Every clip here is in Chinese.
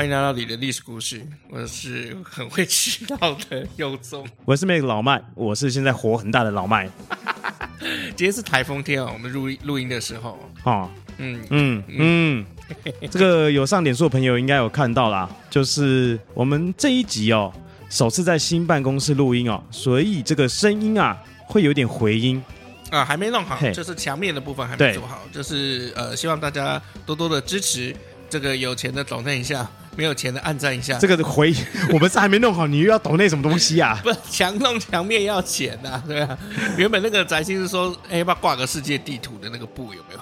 欢迎来到你的历史故事，我是很会迟到的佑宗，我是那个老麦，我是现在火很大的老麦。今天是台风天哦，我们录录音的时候，哦，嗯。嗯嗯，这个有上脸书的朋友应该有看到啦，就是我们这一集哦，首次在新办公室录音哦，所以这个声音啊会有点回音。啊，还没弄好，就是墙面的部分还没做好，就是呃，希望大家多多的支持，这个有钱的抖内一下。没有钱的按赞一下，这个回 我们是还没弄好，你又要抖那什么东西啊？不，墙弄墙面要钱啊，对啊。原本那个宅心是说，哎，要不要挂个世界地图的那个布有没有？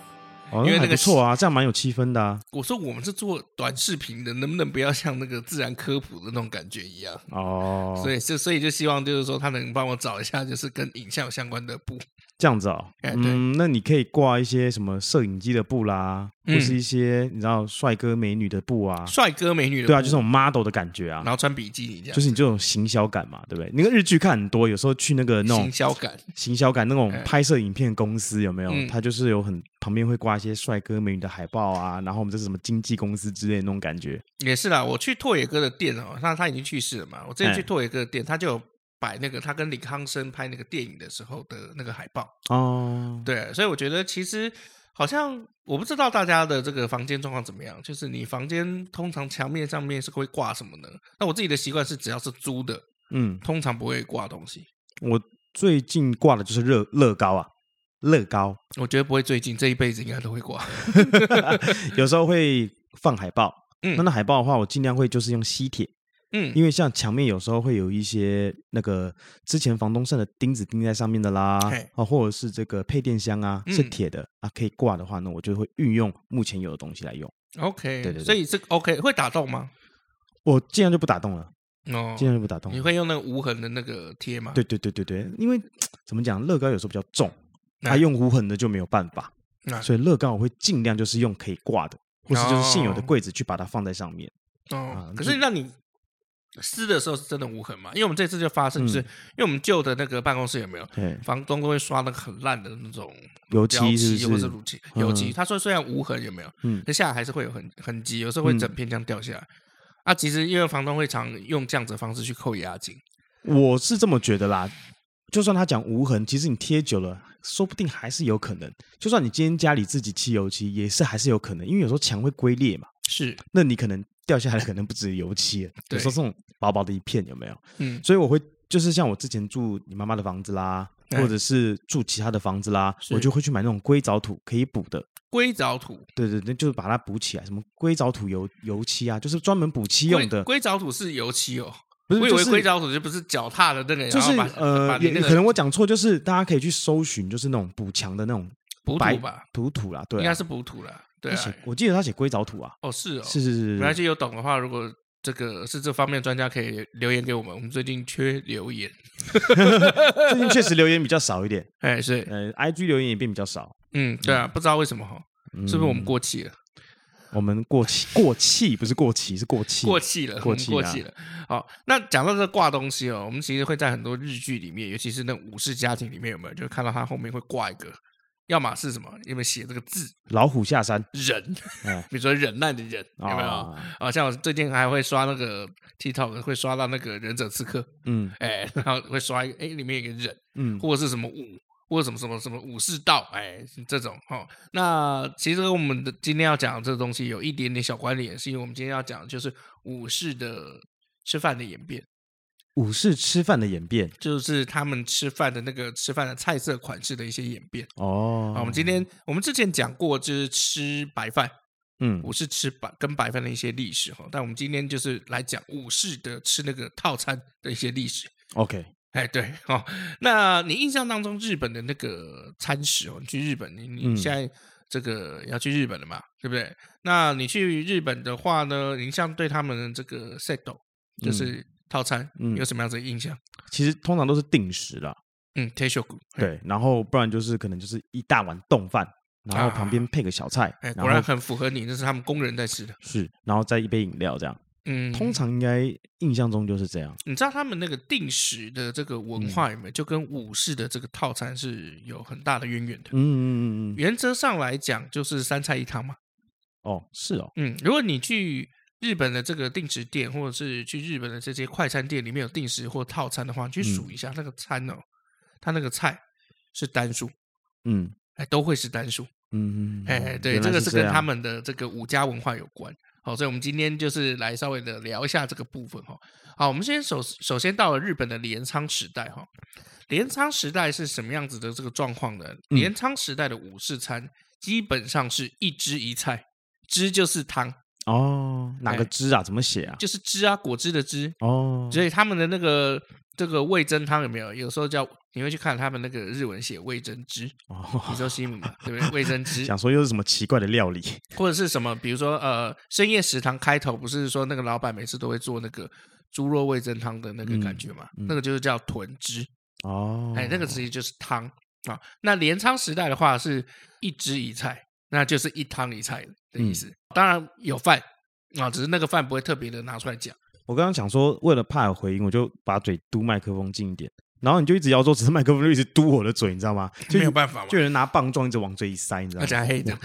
哦，因为那个错啊，这样蛮有气氛的啊。我说我们是做短视频的，能不能不要像那个自然科普的那种感觉一样？哦，所以就所以就希望就是说他能帮我找一下，就是跟影像相关的布。这样子哦，嗯，那你可以挂一些什么摄影机的布啦，或是一些你知道帅哥美女的布啊，帅哥美女的布，对啊，就是这种 model 的感觉啊，然后穿比基尼这样，就是你这种行销感嘛，对不对？那个日剧看很多，有时候去那个那种行销感，行销感那种拍摄影片公司有没有？他就是有很旁边会挂一些帅哥美女的海报啊，然后我们这是什么经纪公司之类的那种感觉。也是啦，我去拓野哥的店哦，那他已经去世了嘛，我之前去拓野哥的店，他就有。摆那个他跟李康生拍那个电影的时候的那个海报哦，对，所以我觉得其实好像我不知道大家的这个房间状况怎么样，就是你房间通常墙面上面是会挂什么呢？那我自己的习惯是只要是租的，嗯，通常不会挂东西。我最近挂的就是乐乐高啊，乐高，我觉得不会最近这一辈子应该都会挂，有时候会放海报，嗯，那那海报的话，我尽量会就是用吸铁。嗯，因为像墙面有时候会有一些那个之前房东剩的钉子钉在上面的啦，啊，或者是这个配电箱啊是铁的啊，可以挂的话，那我就会运用目前有的东西来用。OK，对对，所以这个 OK 会打洞吗？我尽量就不打洞了，哦，尽量就不打洞。你会用那个无痕的那个贴吗？对对对对对，因为 怎么讲，乐高有时候比较重，它用无痕的就没有办法，所以乐高我会尽量就是用可以挂的，或是就是现有的柜子去把它放在上面。哦，可是让你。撕的时候是真的无痕嘛？因为我们这次就发生，就是因为我们旧的那个办公室有没有？房东都会刷那个很烂的那种油漆，或者是乳漆油漆。他说虽然无痕有没有？嗯，那下来还是会有痕痕迹，有时候会整片这样掉下来。啊，其实因为房东会常用这样子的方式去扣押金。我是这么觉得啦，就算他讲无痕，其实你贴久了，说不定还是有可能。就算你今天家里自己漆油漆，也是还是有可能，因为有时候墙会龟裂嘛。是，那你可能。掉下来可能不止油漆，有时候这种薄薄的一片有没有？嗯，所以我会就是像我之前住你妈妈的房子啦，或者是住其他的房子啦，我就会去买那种硅藻土可以补的硅藻土。对对对，就是把它补起来，什么硅藻土油油漆啊，就是专门补漆用的。硅藻土是油漆哦，不是，我以为硅藻土就不是脚踏的那个，就是呃，可能我讲错，就是大家可以去搜寻，就是那种补墙的那种补土吧，补土啦，对，应该是补土啦。对啊，我记得他写硅藻土啊。哦，是哦，是是是。没关系，有懂的话，如果这个是这方面专家，可以留言给我们。我们最近缺留言，最近确实留言比较少一点。哎，是，呃，IG 留言也变比较少。嗯，对啊，不知道为什么哈，是不是我们过气了？我们过气，过气不是过期，是过气，过气了，过气过气了。好，那讲到这挂东西哦，我们其实会在很多日剧里面，尤其是那武士家庭里面，有没有就看到他后面会挂一个。要么是什么？有没有写这个字？老虎下山，忍，比如说忍耐的忍，有没有？啊，像我最近还会刷那个 TikTok，会刷到那个忍者刺客，嗯，哎，然后会刷一个，哎，里面有个忍，嗯，或者是什么武，或者什么什么什么武士道，哎，这种哈。那其实我们的今天要讲的这个东西有一点点小关联，是因为我们今天要讲的就是武士的吃饭的演变。武士吃饭的演变，就是他们吃饭的那个吃饭的菜色款式的一些演变哦。好，我们今天我们之前讲过，就是吃白饭，嗯，武士吃白跟白饭的一些历史哈。但我们今天就是来讲武士的吃那个套餐的一些历史。OK，哎，对哦，那你印象当中日本的那个餐食哦，你去日本，你你现在这个要去日本了嘛，嗯、对不对？那你去日本的话呢，你像对他们的这个 set 就是套餐，嗯、有什么样子的印象？其实通常都是定时啦，嗯对，然后不然就是可能就是一大碗冻饭，然后旁边配个小菜，哎，果然很符合你，那是他们工人在吃的，是，然后再一杯饮料这样。嗯，通常应该印象中就是这样。你知道他们那个定时的这个文化有没有？就跟武士的这个套餐是有很大的渊源的。嗯嗯嗯嗯。原则上来讲，就是三菜一汤嘛。哦，是哦。嗯，如果你去日本的这个定时店，或者是去日本的这些快餐店里面有定时或套餐的话，你去数一下那个餐哦，它那个菜是单数。嗯，哎，都会是单数。嗯嗯。哎，对，这个是跟他们的这个五家文化有关。好，所以我们今天就是来稍微的聊一下这个部分哈。好，我们先首首先到了日本的镰仓时代哈。镰仓时代是什么样子的这个状况呢？镰仓时代的武士餐基本上是一汁一菜，汁就是汤哦。哪个汁啊？怎么写啊？就是汁啊，果汁的汁哦。所以他们的那个。这个味噌汤有没有？有时候叫你会去看他们那个日文写味噌汁哦，你说西姆嘛，对不对？味噌汁，想说又是什么奇怪的料理，或者是什么？比如说呃，深夜食堂开头不是说那个老板每次都会做那个猪肉味噌汤的那个感觉嘛？嗯嗯、那个就是叫豚汁哦，哎，那个其实就是汤啊。那镰仓时代的话是一汁一菜，那就是一汤一菜的意思。嗯、当然有饭啊，只是那个饭不会特别的拿出来讲。我刚刚想说，为了怕有回音，我就把嘴嘟麦克风近一点，然后你就一直摇桌，只是麦克风就一直嘟我的嘴，你知道吗？就没有办法嘛，就有人拿棒状一直往嘴里塞，你知道吗？而且还黑的，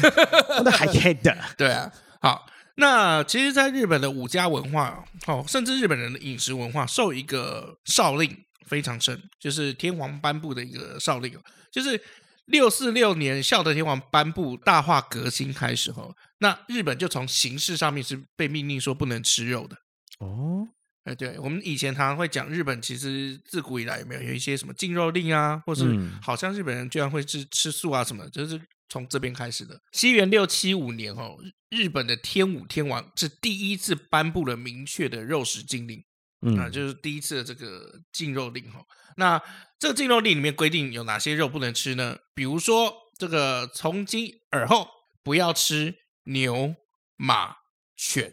那还黑的，对啊。好，那其实，在日本的武家文化，哦，甚至日本人的饮食文化，受一个诏令非常深，就是天皇颁布的一个诏令，就是六四六年孝德天皇颁布大化革新开始后，那日本就从形式上面是被命令说不能吃肉的。哦，哎，对，我们以前常常会讲日本，其实自古以来有没有有一些什么禁肉令啊，或是好像日本人居然会吃吃素啊什么，就是从这边开始的。西元六七五年哦，日本的天武天王是第一次颁布了明确的肉食禁令，嗯，啊，就是第一次的这个禁肉令哈。那这个禁肉令里面规定有哪些肉不能吃呢？比如说这个从今而后不要吃牛、马、犬。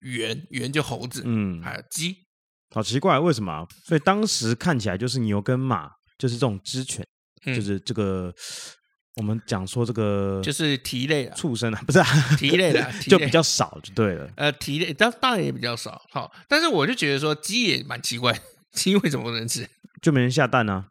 猿猿就猴子，嗯，还有鸡，好奇怪，为什么？所以当时看起来就是牛跟马，就是这种支犬，嗯、就是这个我们讲说这个就是蹄类畜生啊，不是啊，蹄类的就比较少，就对了。呃，蹄类当当然也比较少，好，但是我就觉得说鸡也蛮奇怪，鸡为什么不能吃？就没人下蛋呢？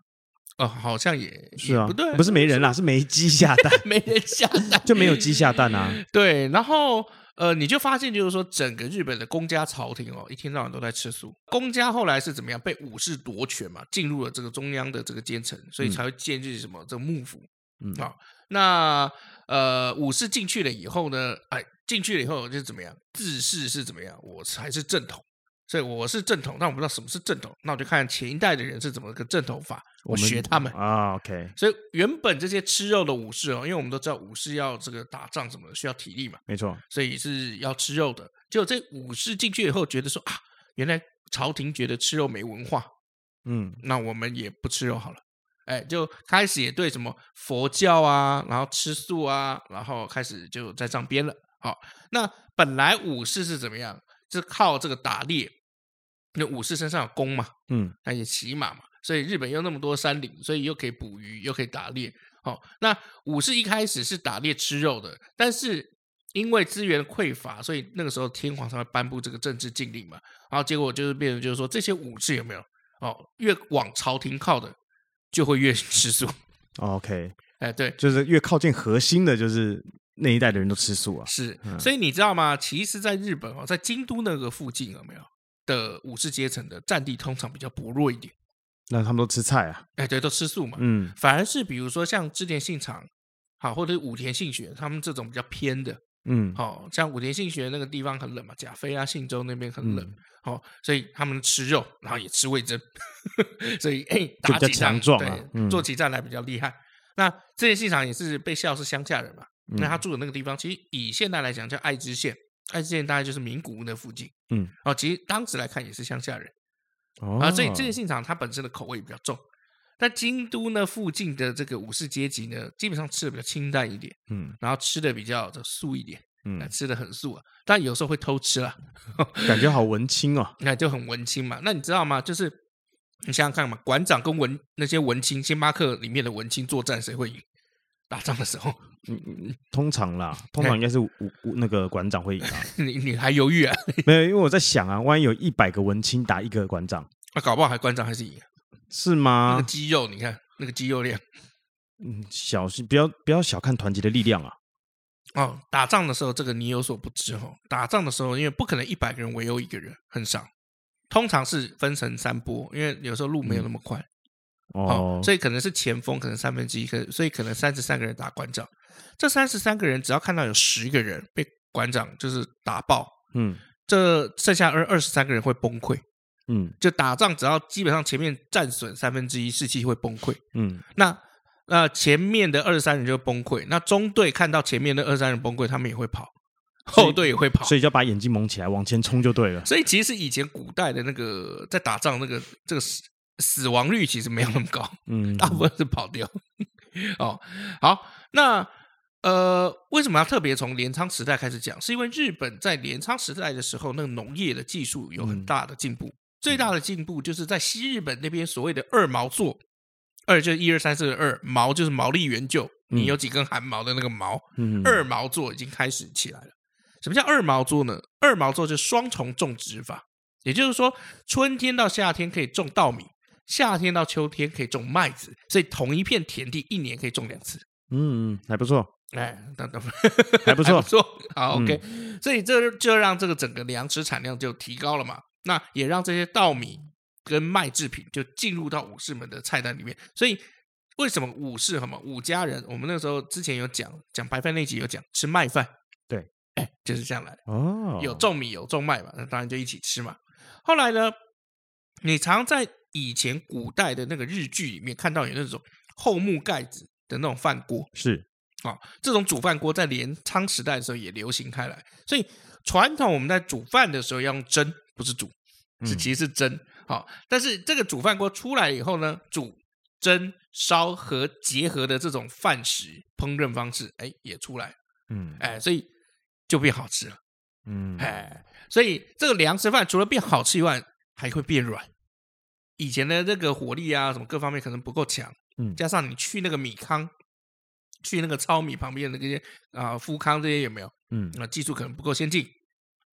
哦，好像也是啊，不对，不是没人啦，是没鸡下蛋，没人下蛋，就没有鸡下蛋啊。对，然后。呃，你就发现就是说，整个日本的公家朝廷哦，一天到晚都在吃素。公家后来是怎么样？被武士夺权嘛，进入了这个中央的这个阶层，所以才会建立什么、嗯、这个幕府。嗯，好、哦，那呃，武士进去了以后呢，哎，进去了以后就是怎么样？自视是怎么样？我才是正统。所以我是正统，但我不知道什么是正统。那我就看前一代的人是怎么个正统法，我学他们啊。OK。所以原本这些吃肉的武士哦，因为我们都知道武士要这个打仗什么的需要体力嘛，没错。所以是要吃肉的。结果这武士进去以后，觉得说啊，原来朝廷觉得吃肉没文化，嗯，那我们也不吃肉好了。哎，就开始也对什么佛教啊，然后吃素啊，然后开始就在上边了。好，那本来武士是怎么样？是靠这个打猎，那武士身上有弓嘛，嗯，他也骑马嘛，所以日本又那么多山岭，所以又可以捕鱼，又可以打猎。好，那武士一开始是打猎吃肉的，但是因为资源匮乏，所以那个时候天皇才会颁布这个政治禁令嘛。然后结果就是变成就是说，这些武士有没有哦，越往朝廷靠的就会越吃素。OK，哎，对，就是越靠近核心的，就是。那一代的人都吃素啊，是，所以你知道吗？其实，在日本哦，在京都那个附近有没有的武士阶层的占地，通常比较薄弱一点。那他们都吃菜啊？哎，对，都吃素嘛。嗯，反而是比如说像织田信长，好，或者是武田信玄，他们这种比较偏的，嗯，好，像武田信玄那个地方很冷嘛，甲斐啊、信州那边很冷，好，所以他们吃肉，然后也吃味噌，所以哎，打起仗对，做起战来比较厉害。那这些信长也是被笑是乡下人嘛。那他住的那个地方，其实以现在来讲叫爱知县，爱知县大概就是名古屋那附近。嗯，哦，其实当时来看也是乡下人，哦、啊，所以这些信长他本身的口味比较重。但京都呢附近的这个武士阶级呢，基本上吃的比较清淡一点，嗯，然后吃的比较的素一点，嗯，吃的很素啊，但有时候会偷吃了，感觉好文青哦，那就很文青嘛。那你知道吗？就是你想想看嘛，馆长跟文那些文青，星巴克里面的文青作战，谁会赢？打仗的时候，嗯嗯，通常啦，通常应该是武那个馆长会赢啊。你你还犹豫啊？没有，因为我在想啊，万一有一百个文青打一个馆长，那搞不好还馆长还是赢。是吗？那个肌肉，你看那个肌肉量，嗯，小心不要不要小看团结的力量啊！哦，打仗的时候，这个你有所不知哦。打仗的时候，因为不可能一百个人围殴一个人，很少，通常是分成三波，因为有时候路没有那么快，嗯、哦，所以可能是前锋，可能三分之一，可所以可能三十三个人打馆长，这三十三个人只要看到有十个人被馆长就是打爆，嗯，这剩下二二十三个人会崩溃。嗯，就打仗，只要基本上前面战损三分之一，士气会崩溃。嗯，那那前面的二十三人就崩溃。那中队看到前面的二十三人崩溃，他们也会跑，后队也会跑，所以就要把眼睛蒙起来，往前冲就对了。所以其实以前古代的那个在打仗那个这个死死亡率其实没有那么高，嗯，大部分是跑掉。哦，好，那呃，为什么要特别从镰仓时代开始讲？是因为日本在镰仓时代的时候，那个农业的技术有很大的进步。嗯最大的进步就是在西日本那边所谓的二毛作，二就是一二三四的二，毛就是毛利元就，你有几根汗毛的那个毛，嗯、二毛座已经开始起来了。什么叫二毛座呢？二毛座就是双重种植法，也就是说春天到夏天可以种稻米，夏天到秋天可以种麦子，所以同一片田地一年可以种两次。嗯，还不错，哎，等等，还不错，不错，好，OK，嗯、所以这就让这个整个粮食产量就提高了嘛。那也让这些稻米跟麦制品就进入到武士们的菜单里面。所以为什么武士什么武家人？我们那个时候之前有讲讲白饭那集有讲吃麦饭，对，哎，就是这样来的哦。有种米有种麦嘛，那当然就一起吃嘛。后来呢，你常在以前古代的那个日剧里面看到有那种厚木盖子的那种饭锅，是啊、哦，这种煮饭锅在镰仓时代的时候也流行开来。所以传统我们在煮饭的时候要用蒸。不是煮，是其实是蒸。好、嗯，但是这个煮饭锅出来以后呢，煮、蒸、烧和结合的这种饭食烹饪方式，哎，也出来。嗯，哎，所以就变好吃了。嗯，哎，所以这个粮食饭除了变好吃以外，还会变软。以前的这个火力啊，什么各方面可能不够强。嗯，加上你去那个米糠，去那个糙米旁边的那些啊，麸糠这些有没有？嗯，那技术可能不够先进。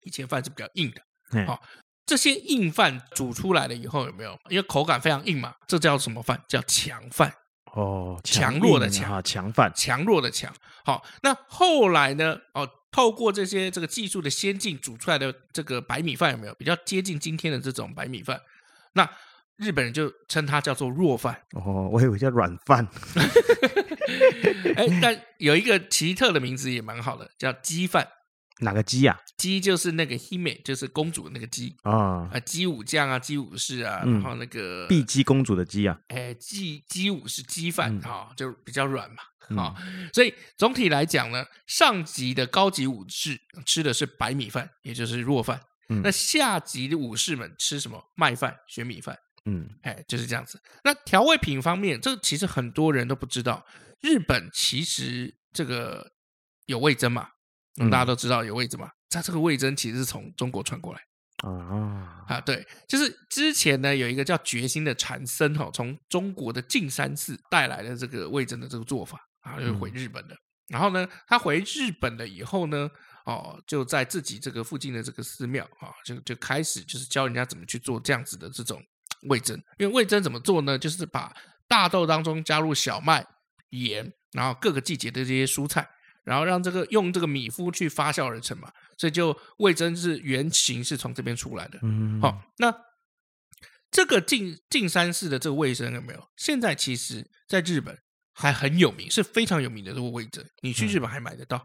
以前饭是比较硬的。好、哦，这些硬饭煮出来了以后有没有？因为口感非常硬嘛，这叫什么饭？叫强饭哦，强弱的强啊，强饭，强弱的强。好、哦，那后来呢？哦，透过这些这个技术的先进，煮出来的这个白米饭有没有比较接近今天的这种白米饭？那日本人就称它叫做弱饭。哦，我以为叫软饭。哎，但有一个奇特的名字也蛮好的，叫鸡饭。哪个姬啊？姬就是那个 hime，就是公主的那个姬啊啊，姬武将啊，姬武士啊，然后那个碧姬公主的姬啊，哎，姬姬武是姬饭啊，就比较软嘛啊，所以总体来讲呢，上级的高级武士吃的是白米饭，也就是弱饭，那下级的武士们吃什么？麦饭、玄米饭，嗯，哎，就是这样子。那调味品方面，这其实很多人都不知道，日本其实这个有味增嘛。嗯，大家都知道有味噌嘛？它这个味噌其实是从中国传过来啊啊，对，就是之前呢有一个叫决心的禅僧哈，从中国的径山寺带来的这个味噌的这个做法啊，就回日本的。然后呢，他回日本了以后呢，哦，就在自己这个附近的这个寺庙啊，就就开始就是教人家怎么去做这样子的这种味噌。因为味噌怎么做呢？就是把大豆当中加入小麦、盐，然后各个季节的这些蔬菜。然后让这个用这个米麸去发酵而成嘛，所以就味噌是原型是从这边出来的。嗯，好，那这个径径山寺的这个味噌有没有？现在其实在日本还很有名，是非常有名的这个味噌，你去日本还买得到。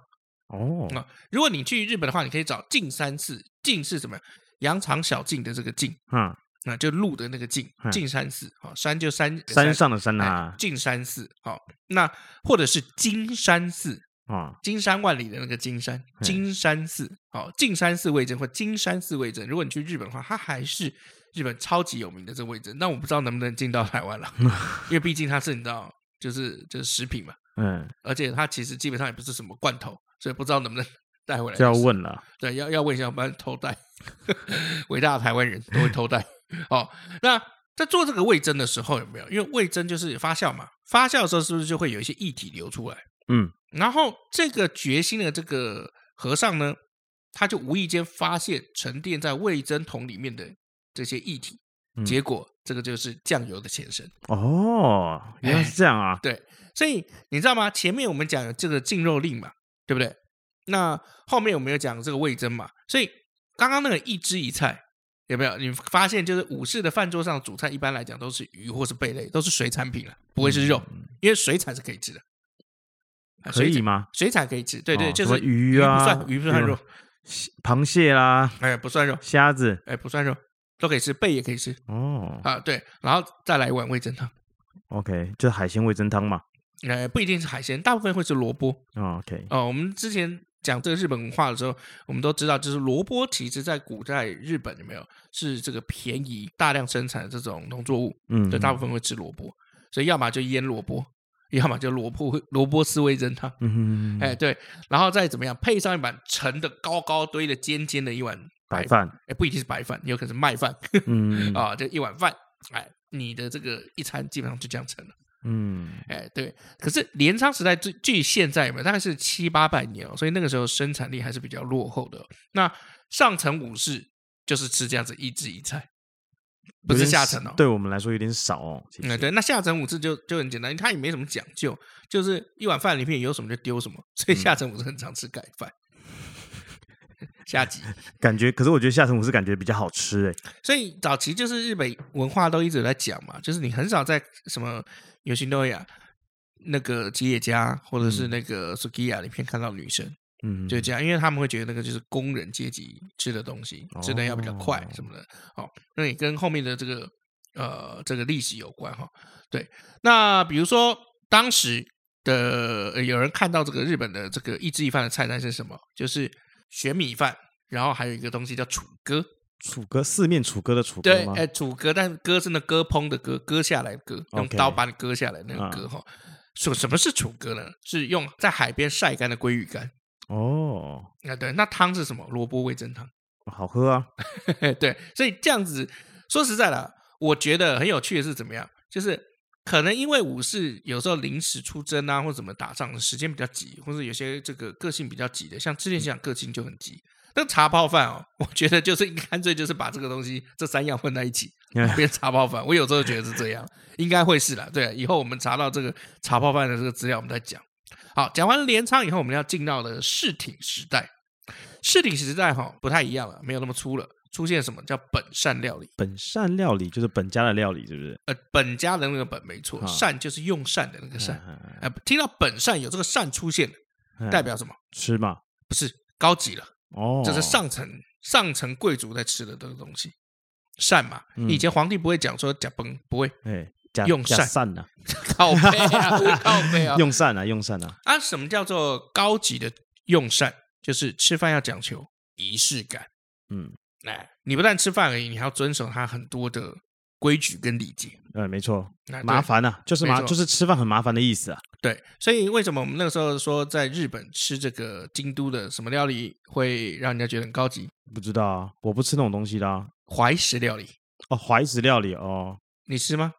哦，那如果你去日本的话，你可以找径山寺，径是什么？羊肠小径的这个径，嗯，那就路的那个径，径山寺。好，山就山山上的山啊，径山寺。好，那或者是金山寺。啊，金山万里的那个金山，金山寺，哦，径山寺味噌或金山寺味噌。如果你去日本的话，它还是日本超级有名的这个味噌，那我不知道能不能进到台湾了，因为毕竟它是你知道，就是就是食品嘛，嗯，而且它其实基本上也不是什么罐头，所以不知道能不能带回来。就要问了，对，要要问一下，不然偷带。伟大的台湾人都会偷带哦。那在做这个味噌的时候有没有？因为味噌就是发酵嘛，发酵的时候是不是就会有一些液体流出来？嗯，然后这个决心的这个和尚呢，他就无意间发现沉淀在味噌桶里面的这些液体，嗯、结果这个就是酱油的前身哦，原来是这样啊！哎、对，所以你知道吗？前面我们讲这个禁肉令嘛，对不对？那后面我们有讲这个味噌嘛，所以刚刚那个一汁一菜有没有？你发现就是武士的饭桌上主菜一般来讲都是鱼或是贝类，都是水产品了，不会是肉，嗯、因为水产是可以吃的，可以吗？水产可以吃，对对，哦、就是鱼啊，不算，鱼不算肉。螃蟹啦，哎，不算肉；虾子，哎，不算肉，都可以吃，贝也可以吃。哦，啊，对，然后再来一碗味噌汤。OK，就是海鲜味噌汤嘛。哎，不一定是海鲜，大部分会是萝卜。哦、OK，哦，我们之前讲这个日本文化的时候，我们都知道，就是萝卜其实在古代日本有没有是这个便宜、大量生产的这种农作物？嗯，对，大部分会吃萝卜，所以要么就腌萝卜。要么就萝卜萝卜丝味噌汤，嗯哼，哎对，然后再怎么样配上一碗盛的高高堆的尖尖的一碗白饭，哎不一定是白饭，有可能是麦饭，嗯 啊，就一碗饭，哎，你的这个一餐基本上就这样成了，嗯，哎对，可是镰仓时代距距现在嘛，大概是七八百年哦，所以那个时候生产力还是比较落后的。那上层武士就是吃这样子一汁一菜。不是下层哦，对我们来说有点少哦。嗯，对，那下层武士就就很简单，它也没什么讲究，就是一碗饭里面有什么就丢什么，所以下层武士很常吃盖饭。嗯、下集 感觉，可是我觉得下层武士感觉比较好吃哎。所以早期就是日本文化都一直在讲嘛，就是你很少在什么有型多亚那个吉野家或者是那个 Sukiya 里面看到女生。嗯，就这样，因为他们会觉得那个就是工人阶级吃的东西，吃的要比较快什么的。哦，那也跟后面的这个呃这个历史有关哈、哦。对，那比如说当时的、呃、有人看到这个日本的这个一汁一饭的菜单是什么？就是玄米饭，然后还有一个东西叫楚歌，楚歌四面楚歌的楚歌吗？对，哎，楚歌，但是割是那割烹的割，割下来割，用刀把你割下来那个割哈。说、okay. 什么是楚歌呢？是用在海边晒干的鲑鱼干。哦，那对，那汤是什么？萝卜味噌汤，好喝啊。对，所以这样子说实在的，我觉得很有趣的是怎么样？就是可能因为武士有时候临时出征啊，或者怎么打仗，时间比较急，或者有些这个个性比较急的，像之前讲个性就很急。那茶泡饭哦，我觉得就是干脆就是把这个东西这三样混在一起 变茶泡饭。我有时候觉得是这样，应该会是啦。对，以后我们查到这个茶泡饭的这个资料，我们再讲。好，讲完镰仓以后，我们要进到的室町时代。室町时代哈不太一样了，没有那么粗了，出现什么叫本善料理？本善料理就是本家的料理，是不是？呃，本家的那个本没错，善就是用善的那个善。哎，听到本善有这个善出现，代表什么？吃嘛？不是高级了哦，这是上层上层贵族在吃的这个东西。善嘛，以前皇帝不会讲说假崩，不会。哎。用膳呢？靠背啊，靠背啊！用膳啊，用膳啊！啊，什么叫做高级的用膳？就是吃饭要讲求仪式感。嗯，哎，你不但吃饭而已，你还要遵守它很多的规矩跟礼节。嗯，没错。麻烦啊，就是麻，就是吃饭很麻烦的意思啊。对，所以为什么我们那个时候说在日本吃这个京都的什么料理会让人家觉得很高级？不知道啊，我不吃那种东西的啊。怀石料理哦，怀石料理哦，你吃吗？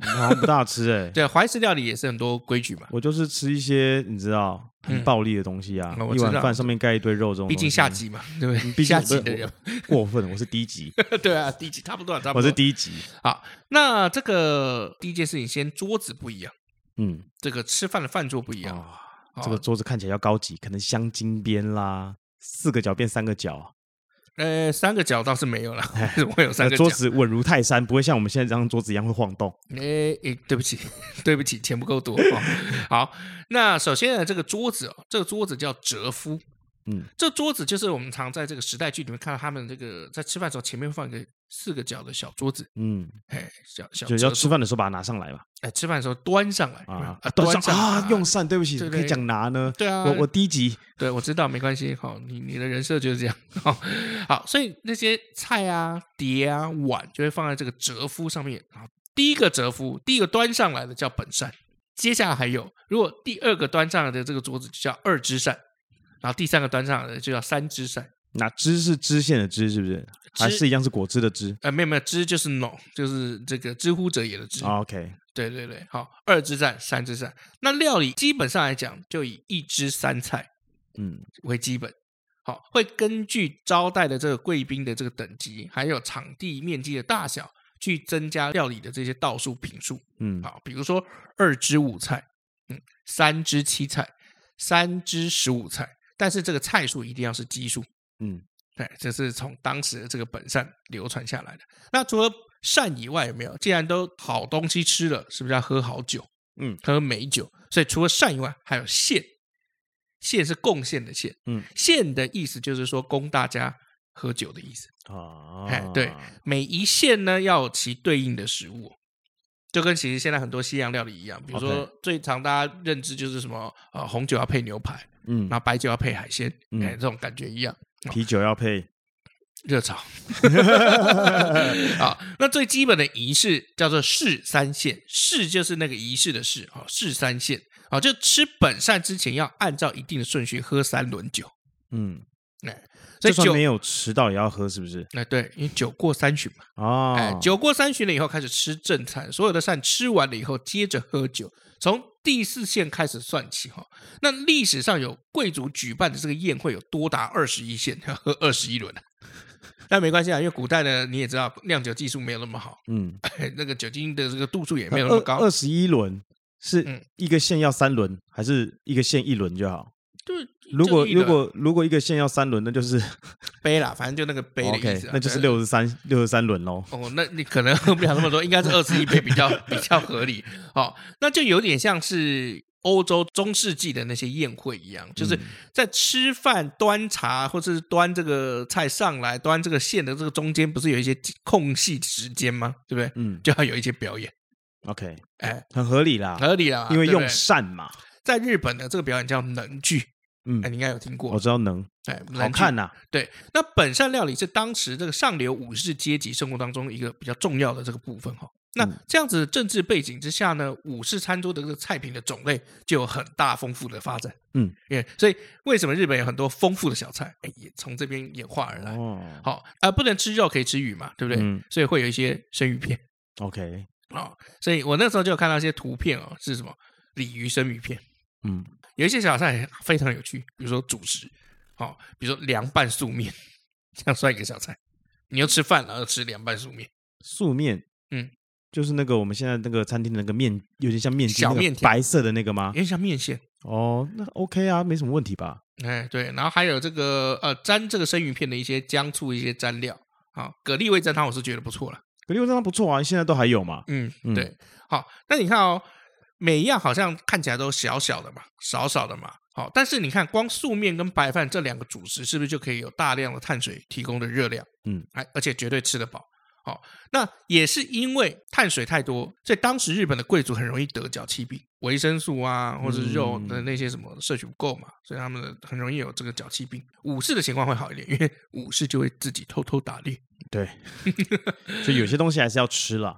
好像不大吃哎、欸，对，怀石料理也是很多规矩嘛。我就是吃一些你知道很暴力的东西啊，嗯、一碗饭上面盖一堆肉这种。毕竟下级嘛，对不对？毕竟下级的人过分，我是低级。对啊，低级差不多，差不多。我是低级。好，那这个第一件事情，先桌子不一样。嗯，这个吃饭的饭桌不一样。哦、这个桌子看起来要高级，可能镶金边啦，四个角变三个角。呃，三个角倒是没有了，怎么会有三个角？桌子稳如泰山，不会像我们现在这张桌子一样会晃动。哎哎，对不起，对不起，钱不够多。哦、好，那首先呢，这个桌子哦，这个桌子叫折夫。嗯，这桌子就是我们常在这个时代剧里面看到他们这个在吃饭的时候前面放一个四个角的小桌子，嗯，哎，小小就要吃饭的时候把它拿上来嘛，哎，吃饭的时候端上来啊，端上啊，用膳，对不起，可以讲拿呢，对啊，我我低级，对我知道没关系，好，你你的人设就是这样，好，好，所以那些菜啊、碟啊、碗就会放在这个折夫上面，啊，第一个折夫，第一个端上来的叫本膳，接下来还有，如果第二个端上来的这个桌子就叫二之膳，然后第三个端上来的就叫三之膳。那支是知县的支，是不是？还是一样是果汁的汁？呃，没有没有，汁就是 no，就是这个知乎者也的知。Oh, OK，对对对，好，二之膳，三之膳。那料理基本上来讲，就以一汁三菜，嗯，为基本。好，会根据招待的这个贵宾的这个等级，还有场地面积的大小，去增加料理的这些道数品数。嗯，好，比如说二之五菜，嗯，三之七菜，三之十五菜，但是这个菜数一定要是奇数。嗯，对，这是从当时的这个本善流传下来的。那除了善以外，有没有？既然都好东西吃了，是不是要喝好酒？嗯，喝美酒。所以除了善以外，还有献。献是贡献的献。嗯，献的意思就是说供大家喝酒的意思。哦，哎，对，每一献呢要有其对应的食物，就跟其实现在很多西洋料理一样。比如说最常大家认知就是什么呃，红酒要配牛排，嗯，然后白酒要配海鲜，嗯，哎，这种感觉一样。啤酒要配。热炒，好，那最基本的仪式叫做试三献，试就是那个仪式的试，好，试三献，好，就吃本膳之前要按照一定的顺序喝三轮酒，嗯，哎，所以酒没有迟到也要喝，是不是？哎，对，因为酒过三巡嘛，哦，哎，酒过三巡了以后开始吃正餐，所有的膳吃完了以后接着喝酒，从第四线开始算起哈，那历史上有贵族举办的这个宴会有多达二十一线，要 喝二十一轮啊。但没关系啊，因为古代呢你也知道酿酒技术没有那么好，嗯，那个酒精的这个度数也没有那么高。二十一轮是一个县要三轮，还是一个县一轮就好？对。如果如果如果一个线要三轮，那就是 杯啦，反正就那个杯的意思，那就是六十三六十三轮喽。哦，那你可能喝 不了那么多，应该是二十一杯比较 比较合理。哦，那就有点像是欧洲中世纪的那些宴会一样，就是在吃饭、端茶或者是端这个菜上来、端这个线的这个中间，不是有一些空隙时间吗？对不对？嗯，就要有一些表演。OK，哎，很合理啦，合理啦，因为用膳嘛。在日本的这个表演叫能剧。嗯，哎，你应该有听过，我知道能，哎，好看呐。对，那本善料理是当时这个上流武士阶级生活当中一个比较重要的这个部分哈。那这样子政治背景之下呢，武士餐桌的这个菜品的种类就有很大丰富的发展。嗯，耶，所以为什么日本有很多丰富的小菜，哎，也从这边演化而来。哦，好，呃，不能吃肉，可以吃鱼嘛，对不对？嗯，所以会有一些生鱼片。OK，哦，所以我那时候就有看到一些图片哦，是什么鲤鱼生鱼片。嗯。有一些小菜非常有趣，比如说主食，好，比如说凉拌素面，这样算一个小菜。你要吃饭，了，要吃凉拌素面。素面，嗯，就是那个我们现在那个餐厅的那个面，有点像面筋，小面白色的那个吗？有点像面线。哦，那 OK 啊，没什么问题吧？哎，对，然后还有这个呃，沾这个生鱼片的一些姜醋一些蘸料，好，蛤蜊味噌汤我是觉得不错了。蛤蜊味噌汤不错啊，现在都还有嘛。嗯，对，好，那你看哦。每一样好像看起来都小小的嘛，少少的嘛，好，但是你看，光素面跟白饭这两个主食，是不是就可以有大量的碳水提供的热量？嗯，哎，而且绝对吃得饱。好，那也是因为碳水太多，所以当时日本的贵族很容易得脚气病，维生素啊，或者肉的那些什么摄取不够嘛，所以他们很容易有这个脚气病。武士的情况会好一点，因为武士就会自己偷偷打猎。对，所以有些东西还是要吃了。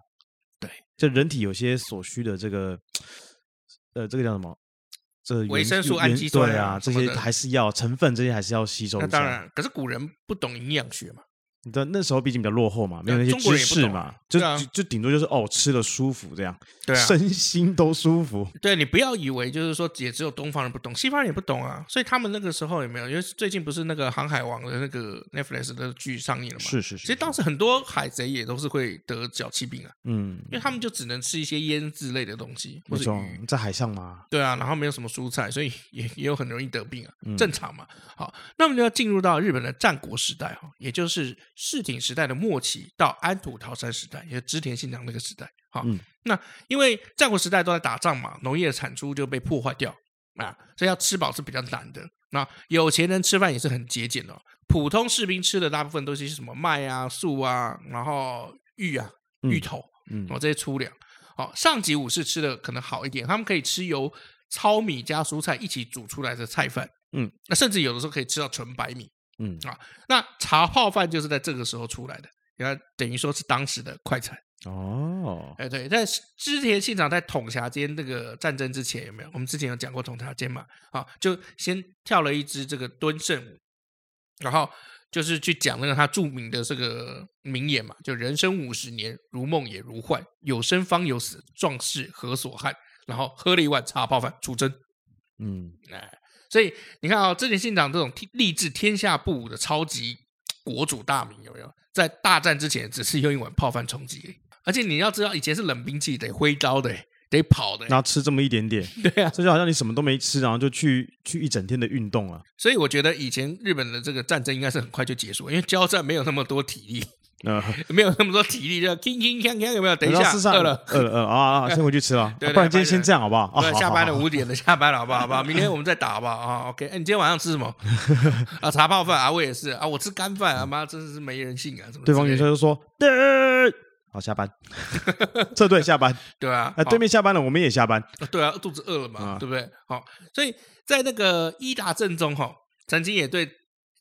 这人体有些所需的这个，呃，这个叫什么？这维生素、氨基酸啊，这些还是要成分，这些还是要吸收。那当然，可是古人不懂营养学嘛。对，那时候毕竟比较落后嘛，没有那些知识嘛，就就顶多就是哦，吃了舒服这样，对啊，身心都舒服。对，你不要以为就是说也只有东方人不懂，西方人也不懂啊。所以他们那个时候也没有？因为最近不是那个《航海王》的那个 Netflix 的剧上映了嘛？是是是。其实当时很多海贼也都是会得脚气病啊，嗯，因为他们就只能吃一些腌制类的东西，或者鱼在海上嘛。对啊，然后没有什么蔬菜，所以也也有很容易得病啊，正常嘛。好，那么就要进入到日本的战国时代哈，也就是室町时代的。末期到安土桃山时代，也就是织田信长那个时代，好，嗯、那因为战国时代都在打仗嘛，农业的产出就被破坏掉啊，所以要吃饱是比较难的。那有钱人吃饭也是很节俭的，普通士兵吃的大部分都是什么麦啊、粟啊，然后芋啊、芋头，嗯，哦这些粗粮。哦，上级武士吃的可能好一点，他们可以吃由糙米加蔬菜一起煮出来的菜饭，嗯，那甚至有的时候可以吃到纯白米，嗯啊，那茶泡饭就是在这个时候出来的，然后等于说是当时的快餐。哦，哎对，在织田信长在统辖间那个战争之前有没有？我们之前有讲过统辖间嘛？啊，就先跳了一支这个蹲胜舞，然后。就是去讲那个他著名的这个名言嘛，就人生五十年，如梦也如幻，有生方有死，壮士何所憾？然后喝了一碗茶泡饭出征。嗯，哎，所以你看啊、哦，织田信长这种立志天下不武的超级国主大名，有没有在大战之前只是用一碗泡饭充饥？而且你要知道，以前是冷兵器，得挥刀的。得跑的，然后吃这么一点点，对啊，这就好像你什么都没吃，然后就去去一整天的运动啊。所以我觉得以前日本的这个战争应该是很快就结束，因为交战没有那么多体力，呃，没有那么多体力，就铿铿锵锵，有没有？等一下，饿了，饿了，饿啊啊！先回去吃了，不然今天先这样好不好？对，下班了五点了，下班了好不好？好不好？明天我们再打好不好？啊，OK，哎，你今天晚上吃什么？啊，茶泡饭啊，我也是啊，我吃干饭啊，妈，真的是没人性啊！什么？对方女生就说。好，下班，撤退下班，对啊，哎对面下班了，我们也下班，对啊，肚子饿了嘛，对不对？好，所以在那个伊达政宗哈，曾经也对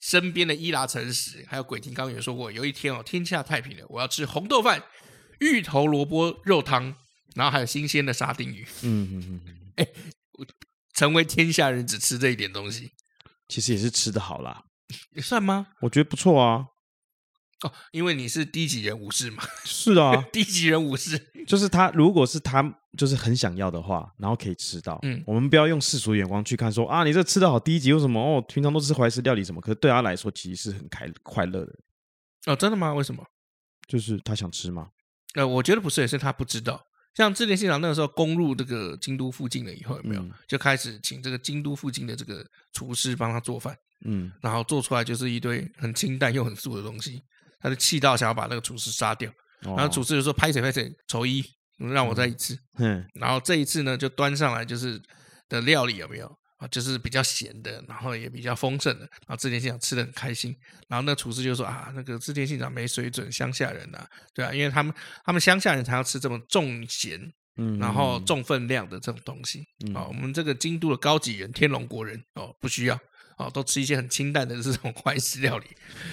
身边的伊达诚实还有鬼听刚也说过，有一天哦，天下太平了，我要吃红豆饭、芋头萝卜肉汤，然后还有新鲜的沙丁鱼。嗯嗯嗯，哎，成为天下人只吃这一点东西，其实也是吃的好啦，也算吗？我觉得不错啊。哦，因为你是低级人武士嘛，是啊，低级人武士 就是他。如果是他，就是很想要的话，然后可以吃到。嗯，我们不要用世俗眼光去看说，说啊，你这吃的好低级，为什么？哦，平常都吃怀石料理什么？可是对他来说，其实是很开快乐的。哦，真的吗？为什么？就是他想吃吗？呃，我觉得不是，也是他不知道。像织田信长那个时候攻入这个京都附近了以后，有没有、嗯、就开始请这个京都附近的这个厨师帮他做饭？嗯，然后做出来就是一堆很清淡又很素的东西。他就气到想要把那个厨师杀掉，然后厨师就说：“拍谁拍谁，丑一，让我再一次。”嗯，然后这一次呢，就端上来就是的料理有没有啊？就是比较咸的，然后也比较丰盛的。然后织田信长吃的很开心。然后那厨师就说：“啊，那个织田信长没水准，乡下人呐，对啊，因为他们他们乡下人才要吃这么重咸，嗯，然后重分量的这种东西啊。我们这个京都的高级人，天龙国人哦，不需要。”哦，都吃一些很清淡的这种 怀石料理，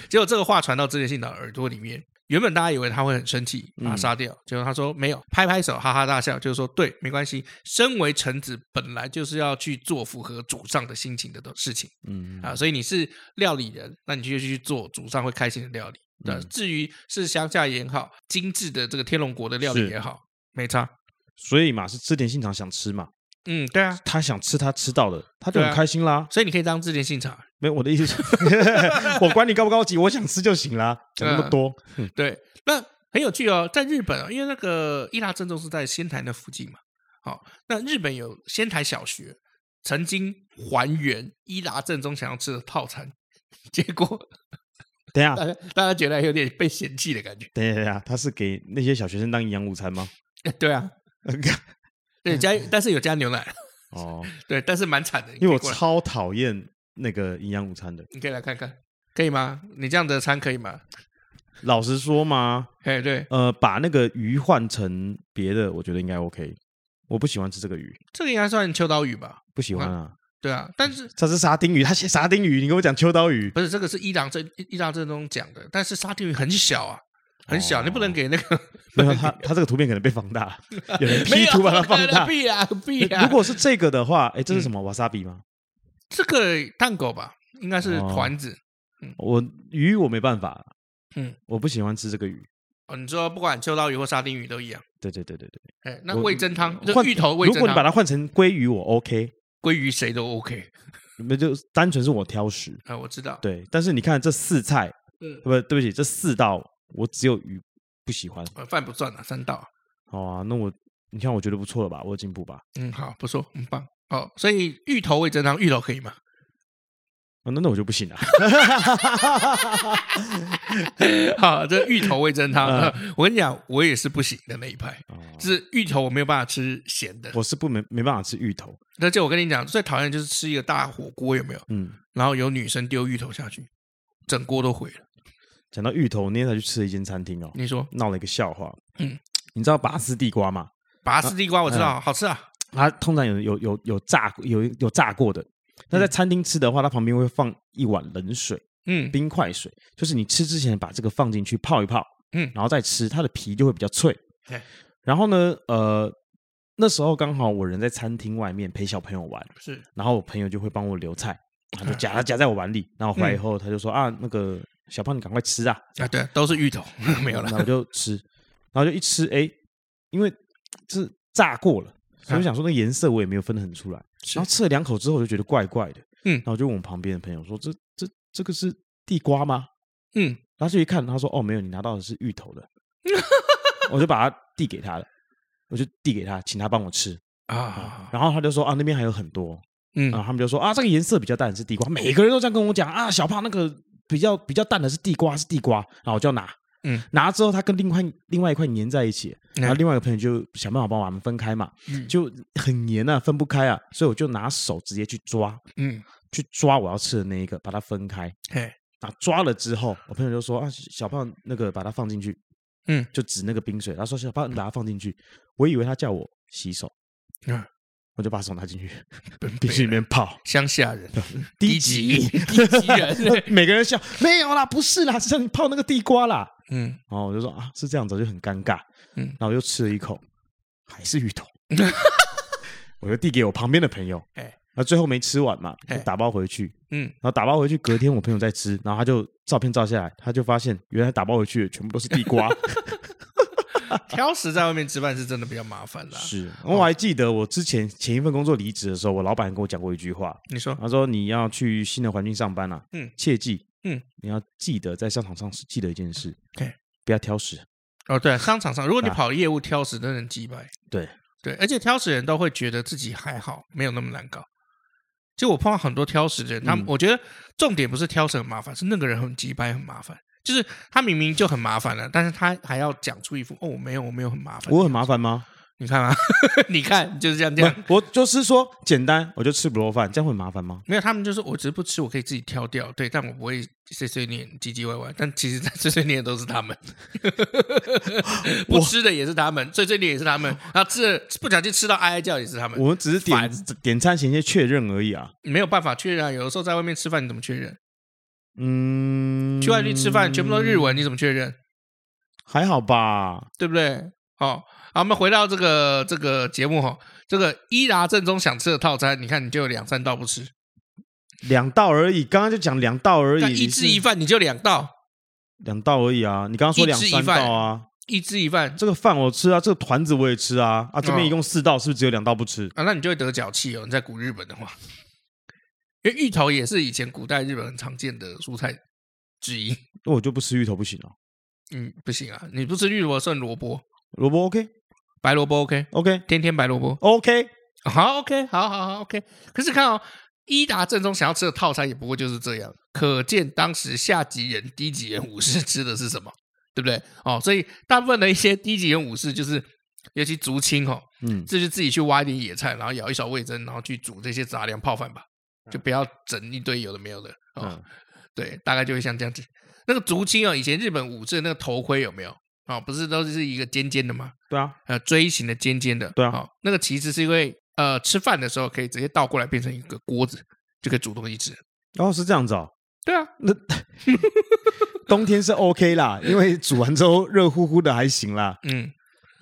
结果这个话传到织田信长耳朵里面，原本大家以为他会很生气，把他杀掉，结果他说没有，拍拍手，哈哈大笑，就是说对，没关系，身为臣子本来就是要去做符合主上的心情的事情，嗯啊，所以你是料理人，那你就去做主上会开心的料理，对，至于是乡下也好，精致的这个天龙国的料理也好，没差，所以嘛是织田信长想吃嘛。嗯，对啊，他想吃他吃到的，他就很开心啦。啊、所以你可以当自荐信场，没有我的意思，我管你高不高级，我想吃就行啦。讲那么多，嗯、对，那很有趣哦。在日本啊，因为那个伊达正宗是在仙台那附近嘛，好、哦，那日本有仙台小学曾经还原伊达正宗想要吃的套餐，结果等一下，大家大家觉得有点被嫌弃的感觉。等一下，等一下，他是给那些小学生当营养午餐吗？对啊。对，加但是有加牛奶哦，对，但是蛮惨的，因为我超讨厌那个营养午餐的。你可以来看看，可以吗？你这样的餐可以吗？老实说嘛，哎，对，呃，把那个鱼换成别的，我觉得应该 OK。我不喜欢吃这个鱼，这个应该算秋刀鱼吧？不喜欢啊。对啊，但是它是沙丁鱼，它写沙丁鱼，你跟我讲秋刀鱼，不是这个是伊朗正伊朗正宗讲的，但是沙丁鱼很小啊。很小，哦、你不能给那个。没有 他，他这个图片可能被放大，有人 P 图把它放大。必啊必啊！如果是这个的话，哎，这是什么？瓦萨比吗？这个蛋狗吧，应该是团子。我鱼我没办法，嗯，我不喜欢吃这个鱼。哦，你说不管秋刀鱼或沙丁鱼都一样。对对对对对。哎，那味噌汤，就芋头味噌汤。如果你把它换成鲑鱼，我 OK。鲑鱼谁都 OK。那就单纯是我挑食。啊，我知道。对，但是你看这四菜，嗯，不，对不起，这四道。我只有鱼不喜欢，饭不算了，三道。好啊，那我你看，我觉得不错了吧？我有进步吧？嗯，好，不错，很棒。好，所以芋头味噌汤，芋头可以吗？哦，那那我就不行了。好，这芋头味噌汤，我跟你讲，我也是不行的那一派。就是芋头，我没有办法吃咸的。我是不没没办法吃芋头。那就我跟你讲，最讨厌就是吃一个大火锅，有没有？嗯。然后有女生丢芋头下去。整锅都毁了。讲到芋头，那天才去吃了一间餐厅哦。你说闹了一个笑话。嗯，你知道拔丝地瓜吗？拔丝地瓜我知道，好吃啊。它通常有有有有炸有有炸过的。那在餐厅吃的话，它旁边会放一碗冷水，嗯，冰块水，就是你吃之前把这个放进去泡一泡，嗯，然后再吃，它的皮就会比较脆。对然后呢，呃，那时候刚好我人在餐厅外面陪小朋友玩，是，然后我朋友就会帮我留菜，他就夹夹在我碗里，然后回来以后他就说啊，那个。小胖，你赶快吃啊！啊，对，都是芋头，没有了。然后我就吃，然后就一吃，哎，因为是炸过了，所以我想说那颜色我也没有分得很出来。然后吃了两口之后，我就觉得怪怪的。嗯，然后就问我旁边的朋友说：“这、这、这个是地瓜吗？”嗯，然后就一看，他说：“哦，没有，你拿到的是芋头的。”我就把它递给他了，我就递给他，请他帮我吃啊。然后他就说：“啊，那边还有很多。”嗯，然后他们就说：“啊，这个颜色比较淡是地瓜。”每个人都这样跟我讲啊，小胖那个。比较比较淡的是地瓜，是地瓜，然后我就要拿，嗯，拿了之后它跟另外另外一块粘在一起，然后另外一个朋友就想办法帮我们分开嘛，嗯，就很粘啊，分不开啊，所以我就拿手直接去抓，嗯，去抓我要吃的那一个，把它分开，嘿，啊，抓了之后，我朋友就说啊，小胖那个把它放进去，嗯，就指那个冰水，他说小胖你把它放进去，我以为他叫我洗手，嗯。我就把手拿进去，冰水里面泡。乡下人，低级低级人 每个人笑，没有啦，不是啦，是让你泡那个地瓜啦。嗯，然后我就说啊，是这样子，就很尴尬。嗯，然后我又吃了一口，还是芋头。我就递给我旁边的朋友，哎，那最后没吃完嘛，就打包回去。嗯，然后打包回去，隔天我朋友在吃，然后他就照片照下来，他就发现原来打包回去的全部都是地瓜。挑食在外面吃饭是真的比较麻烦啦。是，我还记得我之前前一份工作离职的时候，我老板跟我讲过一句话。你说，他说你要去新的环境上班啊，嗯，切记，嗯，你要记得在商场上记得一件事，对，不要挑食。哦，对，商场上如果你跑业务挑食，真的人击败。对对，而且挑食人都会觉得自己还好，没有那么难搞。其实我碰到很多挑食的人，他们我觉得重点不是挑食很麻烦，是那个人很鸡掰很麻烦。就是他明明就很麻烦了，但是他还要讲出一副哦，我没有，我没有很麻烦。我很麻烦吗？你看啊，你看就是这样这样。我就是说简单，我就吃不落饭，这样会很麻烦吗？没有，他们就是我只是不吃，我可以自己挑掉。对，但我不会碎碎念、唧唧歪歪。但其实 碎碎念都是他们，不吃的也是他们，碎碎念也是他们，然后吃的不小心吃到哀哀叫也是他们。我们只是点点餐前先确认而已啊，没有办法确认啊。有的时候在外面吃饭，你怎么确认？嗯，去外地吃饭全部都日文，你怎么确认？还好吧，对不对？好，好，我们回到这个这个节目哈，这个伊达正宗想吃的套餐，你看你就有两三道不吃，两道而已。刚刚就讲两道而已，一汁一饭你就两道，两道而已啊。你刚刚说两三道啊，一汁一饭，这个饭我吃啊，这个团子我也吃啊，啊，这边一共四道，是不是只有两道不吃啊？那你就会得脚气哦。你在古日本的话。因为芋头也是以前古代日本很常见的蔬菜之一，那我就不吃芋头不行哦。嗯，不行啊，你不吃芋头算萝卜，萝卜 OK，白萝卜 OK，OK，天天白萝卜 OK，好 OK，好好好 OK。可是看哦，伊达正宗想要吃的套餐也不过就是这样，可见当时下级人、低级人、武士 吃的是什么，对不对？哦，所以大部分的一些低级人、武士就是，尤其竹青哦，嗯，这就自己去挖一点野菜，然后舀一勺味噌，然后去煮这些杂粮泡饭吧。就不要整一堆有的没有的哦，嗯、对，大概就会像这样子。那个竹青哦，以前日本武士那个头盔有没有？哦，不是都是一个尖尖的吗？对啊，呃，锥形的尖尖的。对啊，哦，那个其实是因为呃，吃饭的时候可以直接倒过来变成一个锅子，就可以煮东西吃。哦，是这样子哦。对啊，那 冬天是 OK 啦，因为煮完之后热乎乎的还行啦。嗯，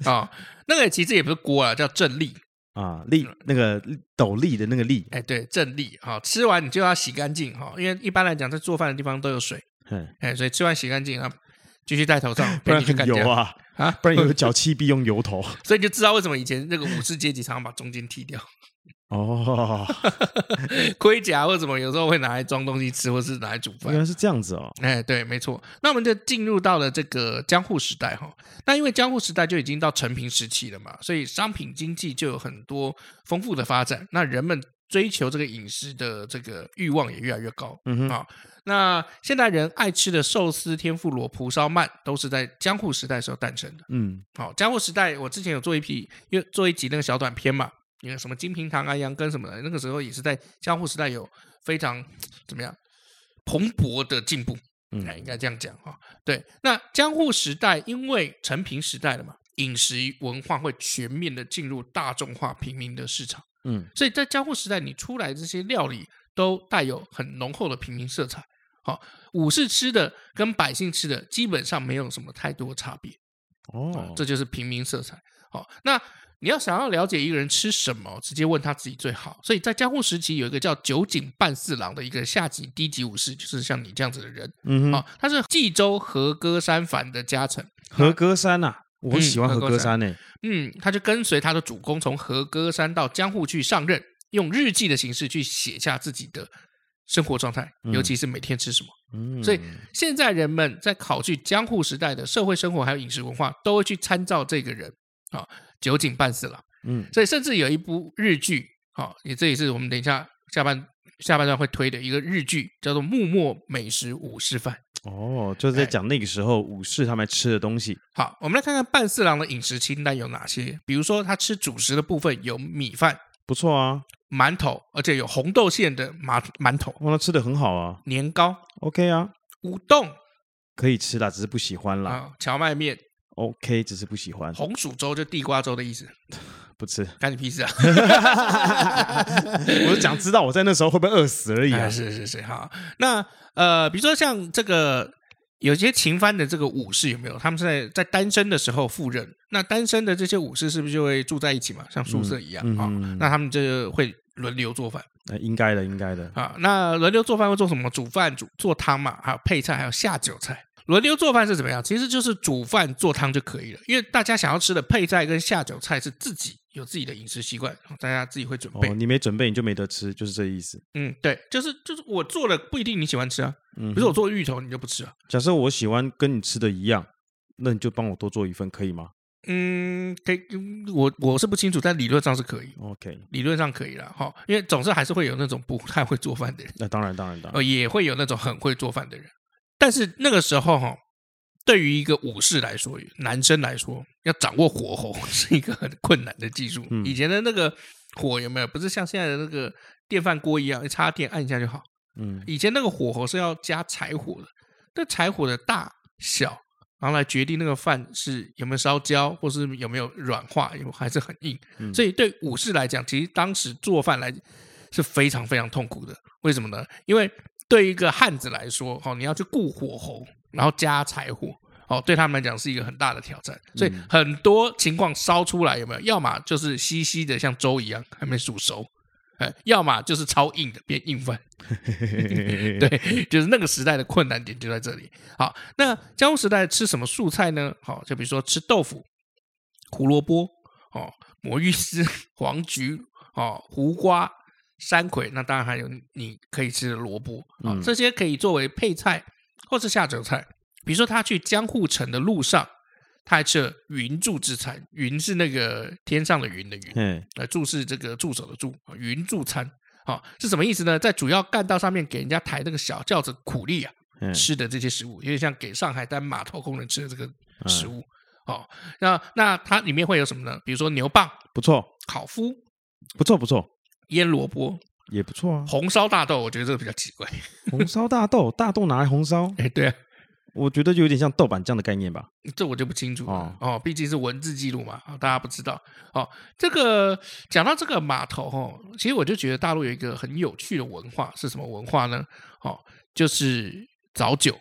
啊、哦，那个其实也不是锅啊，叫正立。啊，粒那个斗笠的那个笠，哎，对，正笠哈，吃完你就要洗干净哈，因为一般来讲在做饭的地方都有水，哎，所以吃完洗干净啊，继续戴头上，不然很油啊啊，不然有 脚气必用油头，所以你就知道为什么以前那个武士阶级常常把中间剃掉。哦，盔甲或什么有时候会拿来装东西吃，或是拿来煮饭。原来是这样子哦。哎，对，没错。那我们就进入到了这个江户时代哈。那因为江户时代就已经到成平时期了嘛，所以商品经济就有很多丰富的发展。那人们追求这个饮食的这个欲望也越来越高。嗯哼。好，那现代人爱吃的寿司、天妇罗、蒲烧鳗，都是在江户时代时候诞生的。嗯。好，江户时代我之前有做一批，因为做一集那个小短片嘛。你看什么金平堂啊、羊羹什么的，那个时候也是在江户时代有非常怎么样蓬勃的进步嗯，应该这样讲哈。对，那江户时代因为成平时代了嘛，饮食文化会全面的进入大众化平民的市场。嗯，所以在江户时代，你出来这些料理都带有很浓厚的平民色彩。好，武士吃的跟百姓吃的基本上没有什么太多差别。哦，这就是平民色彩。好，那你要想要了解一个人吃什么，直接问他自己最好。所以在江户时期，有一个叫酒井半四郎的一个下级低级武士，就是像你这样子的人。嗯，好，他是纪州和歌山藩的家臣。和歌山呐、啊，我喜欢和歌山呢。嗯，他就跟随他的主公从和歌山到江户去上任，用日记的形式去写下自己的生活状态，尤其是每天吃什么。嗯，所以现在人们在考据江户时代的社会生活还有饮食文化，都会去参照这个人啊，酒井半四郎。嗯，所以甚至有一部日剧，好，也这也是我们等一下下半下半段会推的一个日剧，叫做《幕末美食武士饭》。哦，就是在讲那个时候武士他们吃的东西。好，我们来看看半四郎的饮食清单有哪些。比如说，他吃主食的部分有米饭，不错啊。馒头，而且有红豆馅的馒馒头，哇，那吃的很好啊。年糕，OK 啊。乌冬可以吃啦，只是不喜欢啦。啊，蕎麦面，OK，只是不喜欢。红薯粥就地瓜粥的意思，不吃，干你屁事啊！我是想知道我在那时候会不会饿死而已啊。是是是，好。那呃，比如说像这个。有些秦番的这个武士有没有？他们是在在单身的时候赴任。那单身的这些武士是不是就会住在一起嘛？像宿舍一样啊、嗯嗯哦？那他们就会轮流做饭。那应该的，应该的啊。那轮流做饭会做什么？煮饭、煮做汤嘛，还有配菜，还有下酒菜。轮流做饭是怎么样？其实就是煮饭做汤就可以了，因为大家想要吃的配菜跟下酒菜是自己有自己的饮食习惯，大家自己会准备。哦，你没准备你就没得吃，就是这意思。嗯，对，就是就是我做了不一定你喜欢吃啊。嗯，比如我做芋头你就不吃啊。假设我喜欢跟你吃的一样，那你就帮我多做一份，可以吗？嗯，可以。我我是不清楚，但理论上是可以。OK，理论上可以了哈，因为总是还是会有那种不太会做饭的人。那当然当然当然。呃，也会有那种很会做饭的人。但是那个时候哈，对于一个武士来说，男生来说，要掌握火候 是一个很困难的技术。嗯、以前的那个火有没有？不是像现在的那个电饭锅一样，一插电按一下就好。嗯，以前那个火候是要加柴火的，那柴火的大小，然后来决定那个饭是有没有烧焦，或是有没有软化，有还是很硬。嗯、所以对武士来讲，其实当时做饭来是非常非常痛苦的。为什么呢？因为对一个汉子来说，哦，你要去顾火候，然后加柴火，哦，对他们来讲是一个很大的挑战。所以很多情况烧出来有没有？要么就是稀稀的像粥一样还没煮熟，哎，要么就是超硬的变硬饭。对，就是那个时代的困难点就在这里。好，那江户时代吃什么素菜呢？好，就比如说吃豆腐、胡萝卜、哦，魔芋丝、黄菊、哦，胡瓜。山葵，那当然还有你可以吃的萝卜啊，这些可以作为配菜或是下酒菜。比如说他去江户城的路上，他还吃了云柱之餐，云是那个天上的云的云，嗯，呃，助是这个助手的助，云助餐，好，是什么意思呢？在主要干道上面给人家抬那个小轿子苦力啊，吃的这些食物，有点像给上海滩码头工人吃的这个食物，好，那那它里面会有什么呢？比如说牛蒡，不错，烤麸，不错不错。腌萝卜也不错啊，红烧大豆，我觉得这个比较奇怪。红烧大豆，大豆拿来红烧？哎，对啊，我觉得就有点像豆瓣酱的概念吧。这我就不清楚哦哦，毕竟是文字记录嘛，大家不知道哦。这个讲到这个码头哦，其实我就觉得大陆有一个很有趣的文化，是什么文化呢？哦，就是早酒，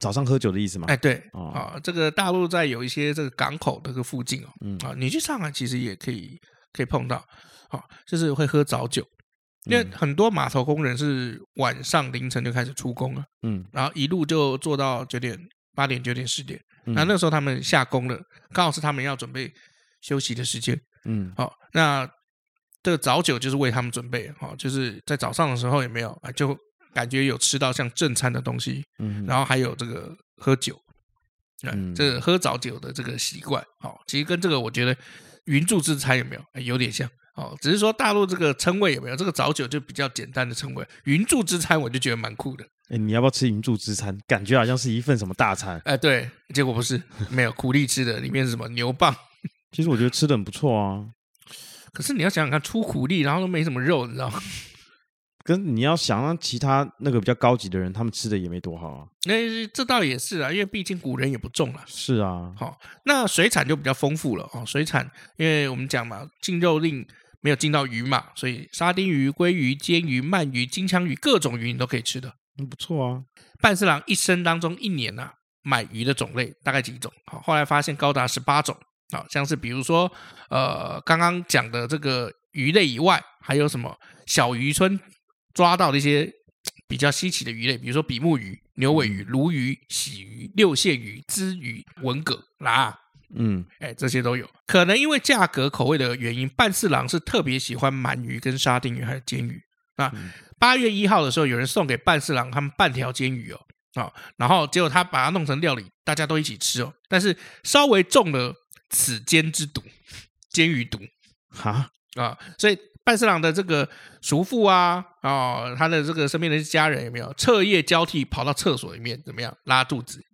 早上喝酒的意思吗？哎，对啊，这个大陆在有一些这个港口这个附近哦，嗯啊，你去上海其实也可以可以碰到。好就是会喝早酒，因为很多码头工人是晚上凌晨就开始出工了，嗯，然后一路就做到九点、八点、九点、十点，那那时候他们下工了，刚好是他们要准备休息的时间，嗯，好，那这个早酒就是为他们准备，好，就是在早上的时候也没有，就感觉有吃到像正餐的东西，嗯，然后还有这个喝酒，嗯，这个喝早酒的这个习惯，好，其实跟这个我觉得云柱之餐有没有有点像。哦，只是说大陆这个称谓有没有这个早酒就比较简单的称谓，云柱之餐我就觉得蛮酷的。哎，你要不要吃云柱之餐？感觉好像是一份什么大餐。哎，对，结果不是，没有苦力吃的，里面是什么牛蒡。其实我觉得吃的很不错啊。可是你要想想看，出苦力然后都没什么肉，你知道吗？跟你要想让其他那个比较高级的人，他们吃的也没多好啊。那、欸、这倒也是啊，因为毕竟古人也不重了。是啊，好，那水产就比较丰富了哦。水产，因为我们讲嘛，禁肉令没有禁到鱼嘛，所以沙丁鱼、鲑鱼、煎鱼、鳗鱼、金枪鱼，各种鱼你都可以吃的。嗯，不错啊。半四郎一生当中一年呐、啊，买鱼的种类大概几种？好，后来发现高达十八种。好，像是比如说，呃，刚刚讲的这个鱼类以外，还有什么小渔村抓到的一些比较稀奇的鱼类，比如说比目鱼、牛尾鱼、鲈鱼、喜鱼、六线鱼、鲫鱼、文蛤、啦，嗯，哎，这些都有。可能因为价格、口味的原因，半四郎是特别喜欢鳗鱼、跟沙丁鱼还有煎鱼。那八月一号的时候，有人送给半四郎他们半条煎鱼哦，啊，然后结果他把它弄成料理，大家都一起吃哦，但是稍微中了。此煎之毒，煎鱼毒，哈啊！所以半四郎的这个叔父啊，哦，他的这个身边的家人有没有彻夜交替跑到厕所里面怎么样拉肚子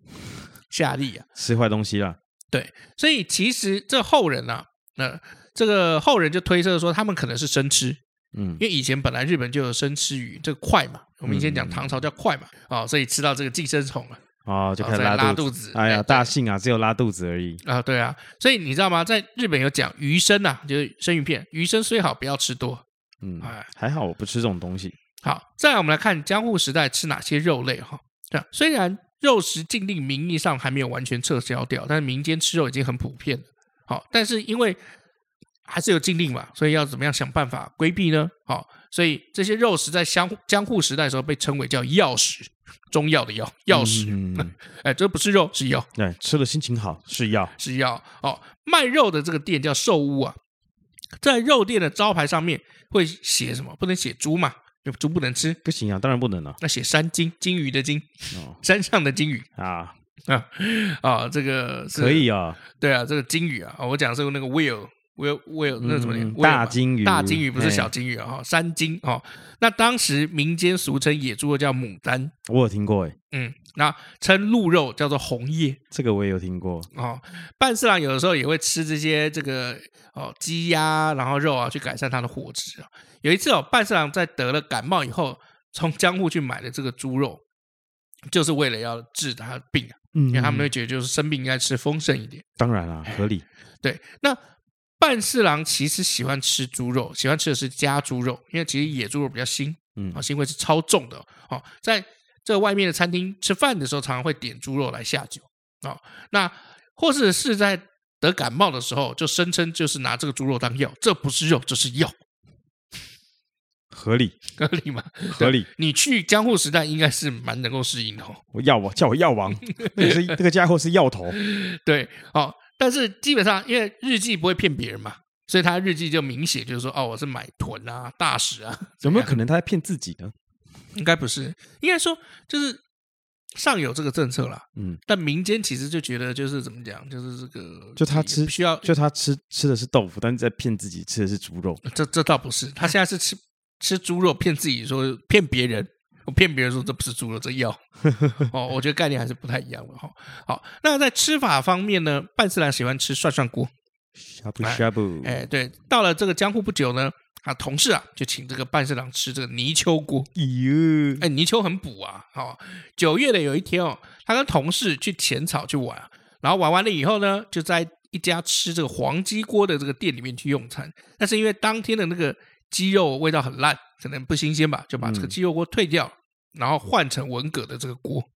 下痢啊？吃坏东西了？对，所以其实这后人啊，那、呃、这个后人就推测说，他们可能是生吃，嗯，因为以前本来日本就有生吃鱼，这个快嘛，我们以前讲唐朝叫快嘛，啊、嗯哦，所以吃到这个寄生虫了。哦，就开始拉肚子。拉肚子哎呀，哎大幸啊，只有拉肚子而已啊。对啊，所以你知道吗？在日本有讲鱼生啊，就是生鱼片。鱼生虽好，不要吃多。嗯，哎，还好我不吃这种东西。好，再来我们来看江户时代吃哪些肉类哈。对，虽然肉食禁令名义上还没有完全撤销掉，但是民间吃肉已经很普遍了。好，但是因为还是有禁令嘛，所以要怎么样想办法规避呢？好，所以这些肉食在江江户时代的时候被称为叫药食。中药的药，药食，嗯、哎，这不是肉，是药。对，吃了心情好，是药，是药。哦，卖肉的这个店叫寿屋啊，在肉店的招牌上面会写什么？不能写猪嘛，猪不能吃。不行啊，当然不能了。那写山金，金鱼的金，哦，山上的金鱼啊啊啊，这个可以啊。对啊，这个金鱼啊，我讲的是那个 whale。我有我有那什么、嗯、大金鱼，大金鱼不是小金鱼啊，哈，山金哦。那当时民间俗称野猪肉叫牡丹，我有听过哎。嗯，那称鹿肉叫做红叶，这个我也有听过。哦，半四郎有的时候也会吃这些这个哦鸡鸭，然后肉啊，去改善他的伙食啊。有一次哦，半四郎在得了感冒以后，从江户去买的这个猪肉，就是为了要治他的病啊。嗯，因为他们会觉得就是生病应该吃丰盛一点。当然了，合理。对，那。半四郎其实喜欢吃猪肉，喜欢吃的是家猪肉，因为其实野猪肉比较腥，嗯，啊，腥味是超重的。哦，在这外面的餐厅吃饭的时候，常常会点猪肉来下酒，啊，那或者是在得感冒的时候，就声称就是拿这个猪肉当药，这不是肉，这是药，合理合理吗？合理。你去江户时代应该是蛮能够适应的哦。我药王叫我药王，那是这个家伙是药头，对，哦。但是基本上，因为日记不会骗别人嘛，所以他日记就明显就是说，哦，我是买豚啊、大使啊，有没有可能他在骗自己呢？应该不是，应该说就是上有这个政策啦，嗯，但民间其实就觉得就是怎么讲，就是这个，就他吃需要，就他吃吃的是豆腐，但是在骗自己吃的是猪肉，这这倒不是，他现在是吃吃猪肉骗自己说骗别人。我骗别人说这不是猪肉，这药 哦，我觉得概念还是不太一样的哈。好，那在吃法方面呢，半四郎喜欢吃涮涮锅，呷哺呷哺。哎，对，到了这个江户不久呢，啊，同事啊就请这个半四郎吃这个泥鳅锅。哟，哎，泥鳅很补啊。好，九月的有一天哦，他跟同事去浅草去玩，然后玩完了以后呢，就在一家吃这个黄鸡锅的这个店里面去用餐。但是因为当天的那个鸡肉味道很烂。可能不新鲜吧，就把这个鸡肉锅退掉，嗯、然后换成文革的这个锅。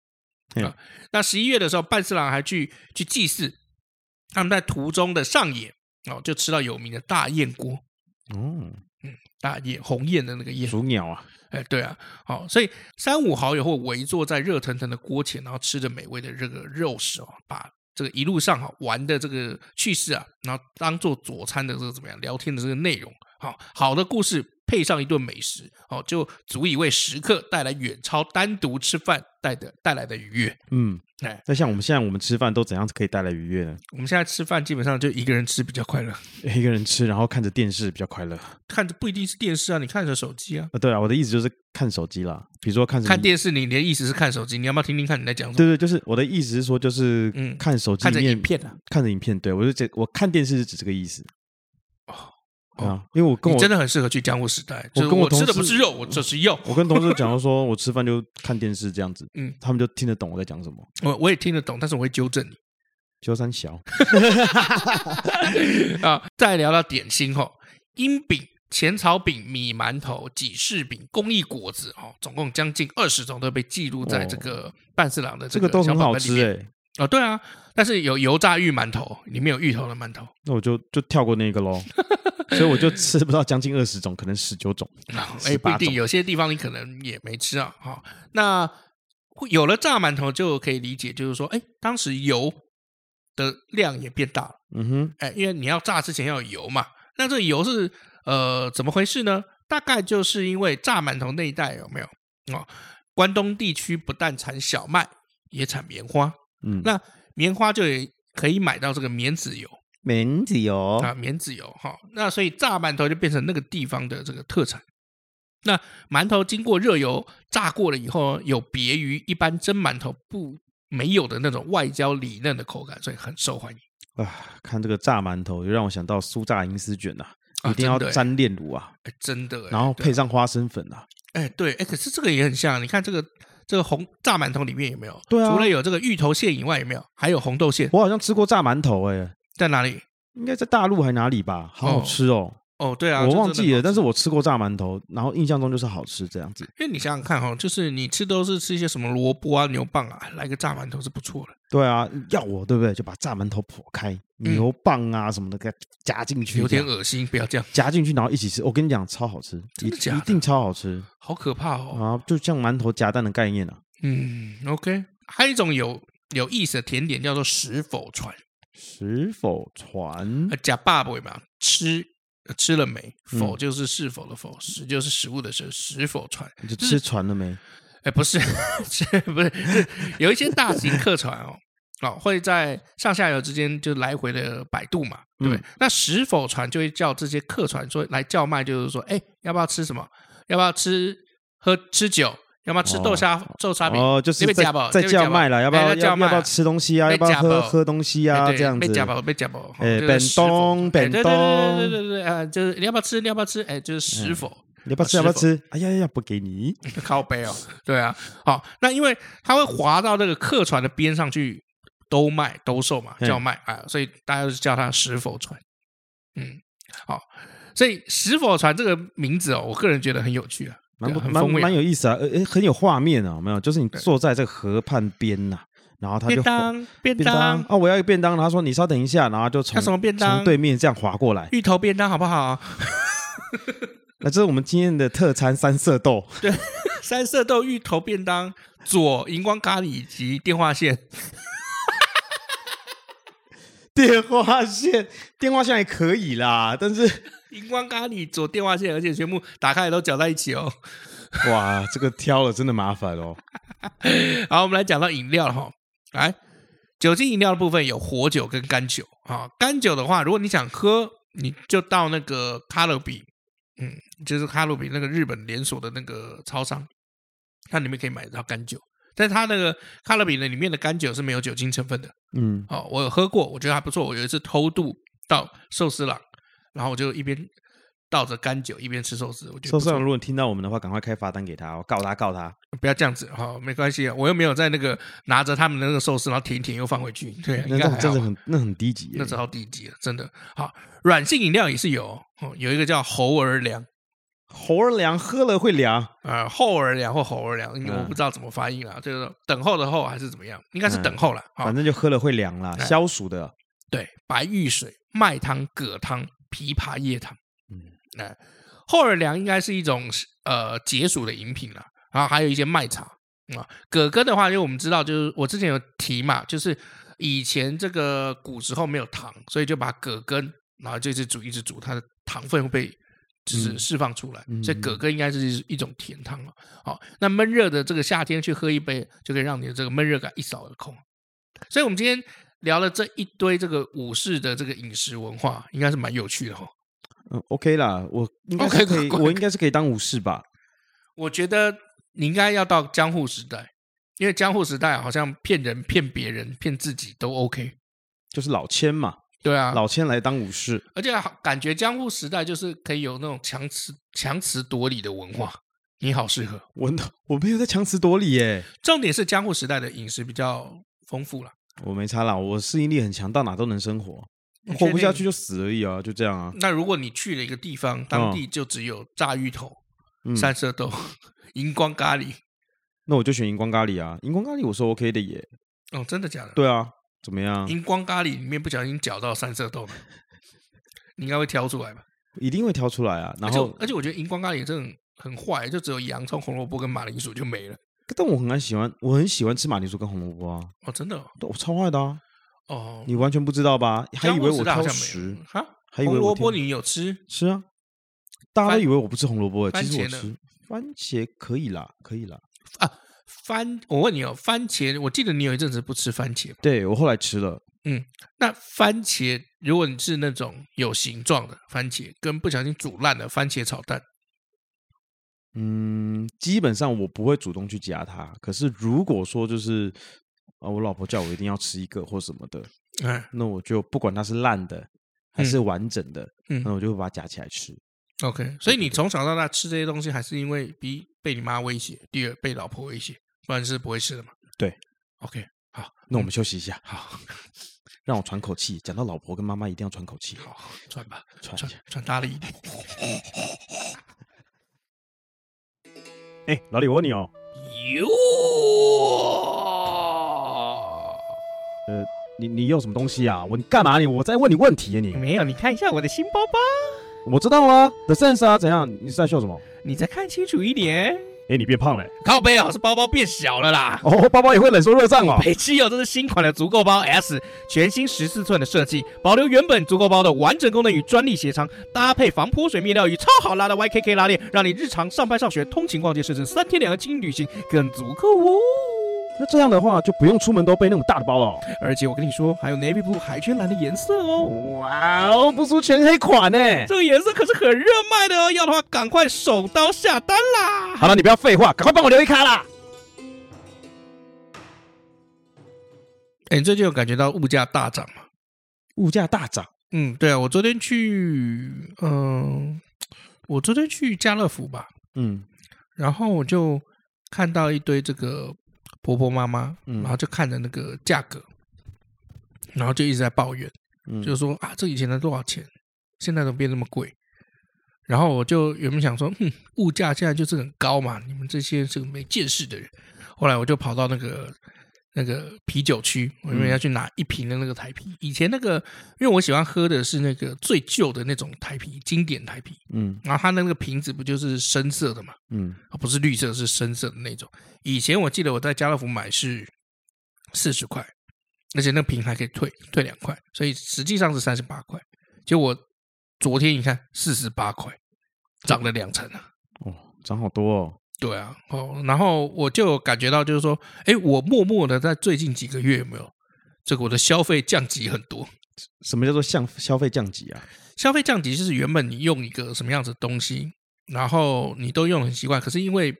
嗯、啊，那十一月的时候，半次郎还去去祭祀，他们在途中的上野哦，就吃到有名的大雁锅。哦，嗯，大雁鸿雁的那个雁，属鸟啊。哎，对啊，好，所以三五好友会围坐在热腾腾的锅前，然后吃着美味的这个肉食哦，把这个一路上哈玩的这个趣事啊，然后当做佐餐的这个怎么样聊天的这个内容。好，好的故事。配上一顿美食，哦，就足以为食客带来远超单独吃饭带的带来的愉悦。嗯，哎，那像我们现在我们吃饭都怎样子可以带来愉悦呢？我们现在吃饭基本上就一个人吃比较快乐，一个人吃，然后看着电视比较快乐。看着不一定是电视啊，你看着手机啊。啊，对啊，我的意思就是看手机啦。比如说看看电视，你的意思是看手机？你要不要听听看你在讲什么？对对，就是我的意思是说，就是嗯，看手机看着影片啊，看着影片。对我就这，我看电视是指这个意思。啊，因为我跟我真的很适合去江户时代。我跟我吃的不是肉，我这是肉。我跟同事讲说，我吃饭就看电视这样子，嗯，他们就听得懂我在讲什么。我我也听得懂，但是我会纠正你。纠三小 啊，再聊到点心哈，鹰饼、浅草饼、米馒头、几柿饼、工艺果子哦，总共将近二十种都被记录在这个半四郎的这个这个都很好吃哎。哦，对啊，但是有油炸芋馒头，里面有芋头的馒头，那我就就跳过那个喽。所以我就吃不到将近二十种，可能十九种。哎，不一定，有些地方你可能也没吃啊。好，那有了炸馒头就可以理解，就是说，哎，当时油的量也变大了。嗯哼，哎，因为你要炸之前要有油嘛。那这个油是呃怎么回事呢？大概就是因为炸馒头那一带有没有哦，关东地区不但产小麦，也产棉花。嗯，那棉花就也可以买到这个棉籽油，棉籽油啊，棉籽油哈。那所以炸馒头就变成那个地方的这个特产。那馒头经过热油炸过了以后，有别于一般蒸馒头不没有的那种外焦里嫩的口感，所以很受欢迎。啊，看这个炸馒头，就让我想到酥炸银丝卷呐、啊，一定要沾炼乳啊，真的。然后配上花生粉啊，哎，对，哎，可是这个也很像，你看这个。这个红炸馒头里面有没有？对啊，除了有这个芋头馅以外，有没有还有红豆馅？我好像吃过炸馒头，哎，在哪里？应该在大陆还哪里吧？好好吃哦。哦，对啊，我忘记了，但是我吃过炸馒头，然后印象中就是好吃这样子。因为你想想看哈，就是你吃都是吃一些什么萝卜啊、牛蒡啊，来个炸馒头是不错的。对啊，要我对不对？就把炸馒头剖开，牛蒡啊什么的给它夹进去，有点恶心，不要这样夹进去，然后一起吃。我跟你讲，超好吃，一一定超好吃，好可怕哦。啊，就像馒头夹蛋的概念啊。嗯，OK，还有一种有有意思的甜点叫做石否传。石否传，假爸爸嘛，吃吃了没？否就是是否的否，食就是食物的食。食否船，你就吃船了没？哎，不是，是不是，是有一些大型客船哦，哦会在上下游之间就来回的摆渡嘛，对不对？那食否船就会叫这些客船说来叫卖，就是说，哎，要不要吃什么？要不要吃喝吃酒？要不要吃豆沙豆沙饼？哦，就是在在叫卖了，要不要要不要吃东西啊？要不要喝喝东西啊？这样子。被夹宝，被夹宝。哎，本东，本东，对对对对对啊，就是你要不要吃？你要不要吃？哎，就是石否？你要不要吃？要不要吃？哎呀呀，不给你，靠背哦。对啊，好，那因为它会滑到这个客船的边上去兜卖兜售嘛，叫卖啊，所以大家都是叫它石否船。嗯，好，所以石否船这个名字哦，我个人觉得很有趣啊。蛮蛮蛮有意思啊，呃，很有画面啊，有没有？就是你坐在这个河畔边呐，然后他就便当便当啊，我要一个便当，然后说你稍等一下，然后就从什么便当？从对面这样划过来，芋头便当好不好？那这是我们今天的特餐三色豆，对，三色豆芋头便当，左荧光咖喱以及电话线，电话线，电话线还可以啦，但是。荧光咖喱左电话线，而且全部打开来都搅在一起哦。哇，这个挑了真的麻烦哦。好，我们来讲到饮料了哈。来，酒精饮料的部分有火酒跟干酒啊。干酒的话，如果你想喝，你就到那个卡乐比，嗯，就是卡乐比那个日本连锁的那个超商，它里面可以买到干酒。但是它那个卡乐比呢，里面的干酒是没有酒精成分的。嗯，哦，我有喝过，我觉得还不错。我有一次偷渡到寿司郎。然后我就一边倒着干酒，一边吃寿司。我觉得寿司郎如果听到我们的话，赶快开罚单给他，我告他告他。不要这样子，好，没关系，我又没有在那个拿着他们的那个寿司，然后舔一舔又放回去。对，那种真的很那很低级，那超低级了，真的。好，软性饮料也是有，哦，有一个叫猴儿凉，猴儿凉喝了会凉啊，后儿凉或猴儿凉，我不知道怎么发音啊，就是等候的候还是怎么样，应该是等候了，反正就喝了会凉了，消暑的。对，白玉水、麦汤、葛汤。枇杷叶汤，嗯，那后儿凉应该是一种呃解暑的饮品了，然后还有一些麦茶啊。葛根的话，因为我们知道，就是我之前有提嘛，就是以前这个古时候没有糖，所以就把葛根，然后就一直煮一直煮，它的糖分会被就是释放出来，嗯、所以葛根应该是一种甜汤了。好，那闷热的这个夏天去喝一杯，就可以让你的这个闷热感一扫而空。所以，我们今天。聊了这一堆这个武士的这个饮食文化，应该是蛮有趣的哈。嗯，OK 啦，我应该是可以，我应该是可以当武士吧。我觉得你应该要到江户时代，因为江户时代好像骗人、骗别人、骗自己都 OK，就是老千嘛。对啊，老千来当武士，而且感觉江户时代就是可以有那种强词强词夺理的文化，你好适合。我我没有在强词夺理耶，重点是江户时代的饮食比较丰富了。我没差啦，我适应力很强，到哪都能生活，活不下去就死而已啊，就这样啊。那如果你去了一个地方，当地就只有炸芋头、嗯、三色豆、荧光咖喱，那我就选荧光咖喱啊，荧光咖喱我是 OK 的耶。哦，真的假的？对啊。怎么样？荧光咖喱里面不小心搅到三色豆，你应该会挑出来吧？一定会挑出来啊！然后，而且，而且我觉得荧光咖喱真的很坏，就只有洋葱、红萝卜跟马铃薯就没了。但我很喜欢，我很喜欢吃马铃薯跟红萝卜啊！哦，真的、哦？我超爱的啊！哦，你完全不知道吧？还以为我挑食哈？还以为红萝卜你有吃？吃啊！大家都以为我不吃红萝卜，其实我吃。番茄可以啦，可以啦。啊。番，我问你哦，番茄，我记得你有一阵子不吃番茄。对，我后来吃了。嗯，那番茄，如果你是那种有形状的番茄，跟不小心煮烂的番茄炒蛋，嗯，基本上我不会主动去夹它。可是如果说就是啊，我老婆叫我一定要吃一个或什么的，哎，那我就不管它是烂的还是完整的，嗯，那我就会把它夹起来吃。OK，所以你从小到大吃这些东西，还是因为第一被你妈威胁，第二被老婆威胁，不然是不会吃的嘛？对，OK，好，那我们休息一下，好，让我喘口气。讲到老婆跟妈妈，一定要喘口气。好，喘吧，喘喘大力一点。哎，老李，我问你哦，哟，呃，你你用什么东西啊？我你干嘛你？我在问你问题啊你？没有，你看一下我的新包包。我知道啊，The Sense 啊，怎样？你是在秀什么？你再看清楚一点。哎，你变胖了。靠背啊，是包包变小了啦。哦，包包也会冷缩热胀哦。北汽哦，这是新款的足够包 S，全新十四寸的设计，保留原本足够包的完整功能与专利鞋仓，搭配防泼水面料与超好拉的 YKK 拉链，让你日常上班、上学、通勤、逛街，甚至三天两个轻旅行更足够哦。那这样的话，就不用出门都背那种大的包了哦。而且我跟你说，还有 navy blue 海军蓝的颜色哦。哇哦，不输全黑款呢！这个颜色可是很热卖的哦，要的话赶快手刀下单啦！好了，你不要废话，赶快帮我留一卡啦！哎，你最近有感觉到物价大涨吗？物价大涨？嗯，对啊，我昨天去，嗯、呃，我昨天去家乐福吧，嗯，然后我就看到一堆这个。婆婆妈妈，然后就看着那个价格，然后就一直在抱怨，就是说啊，这以前才多少钱，现在都变那么贵。然后我就原本想说，哼，物价现在就是很高嘛，你们这些是个没见识的人。后来我就跑到那个。那个啤酒区，我因为要去拿一瓶的那个台啤。以前那个，因为我喜欢喝的是那个最旧的那种台啤，经典台啤。嗯，然后它那个瓶子不就是深色的嘛？嗯，不是绿色，是深色的那种。以前我记得我在家乐福买是四十块，而且那瓶还可以退退两块，所以实际上是三十八块。结果我昨天一看，四十八块，涨了两成啊！哦，涨好多哦。对啊，哦，然后我就感觉到，就是说，哎，我默默的在最近几个月有没有这个我的消费降级很多？什么叫做消消费降级啊？消费降级就是原本你用一个什么样子的东西，然后你都用很习惯，可是因为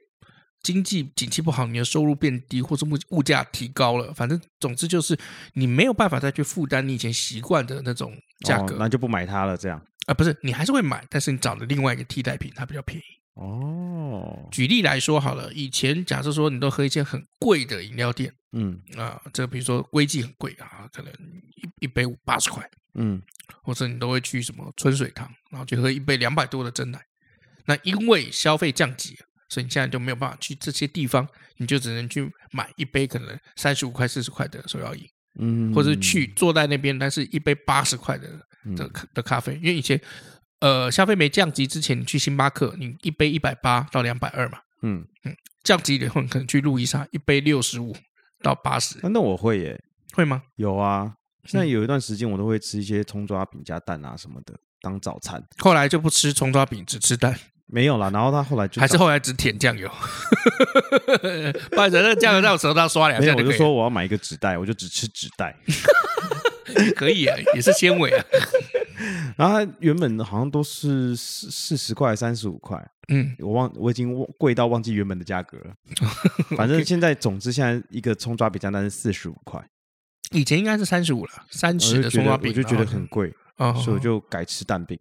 经济景气不好，你的收入变低，或是物物价提高了，反正总之就是你没有办法再去负担你以前习惯的那种价格，哦，那就不买它了，这样啊？不是，你还是会买，但是你找了另外一个替代品，它比较便宜。哦，举例来说好了，以前假设说你都喝一些很贵的饮料店，嗯。啊，这个比如说龟记很贵啊，可能一一杯八十块，嗯，或者你都会去什么春水堂，然后去喝一杯两百多的真奶。那因为消费降级，所以你现在就没有办法去这些地方，你就只能去买一杯可能三十五块、四十块的手摇饮，嗯，或者去坐在那边，但是一杯八十块的的的咖啡，因为以前。呃，消费没降级之前，你去星巴克，你一杯一百八到两百二嘛。嗯嗯，降级以后，你可能去路易莎，一杯六十五到八十。那我会耶，会吗？有啊，现在有一段时间我都会吃一些葱抓饼加蛋啊什么的当早餐。后来就不吃葱抓饼，只吃蛋。没有啦，然后他后来就还是后来只舔酱油。不然那酱油在我舌头上刷两下。我就说我要买一个纸袋，我就只吃纸袋。可以啊，也是纤维啊。然后它原本好像都是四四十块、三十五块，嗯，我忘，我已经贵到忘记原本的价格了。反正现在，总之现在一个葱抓饼加蛋是四十五块，以前应该是三十五了，三十的葱抓饼，我就觉得很贵，所以我就改吃蛋饼，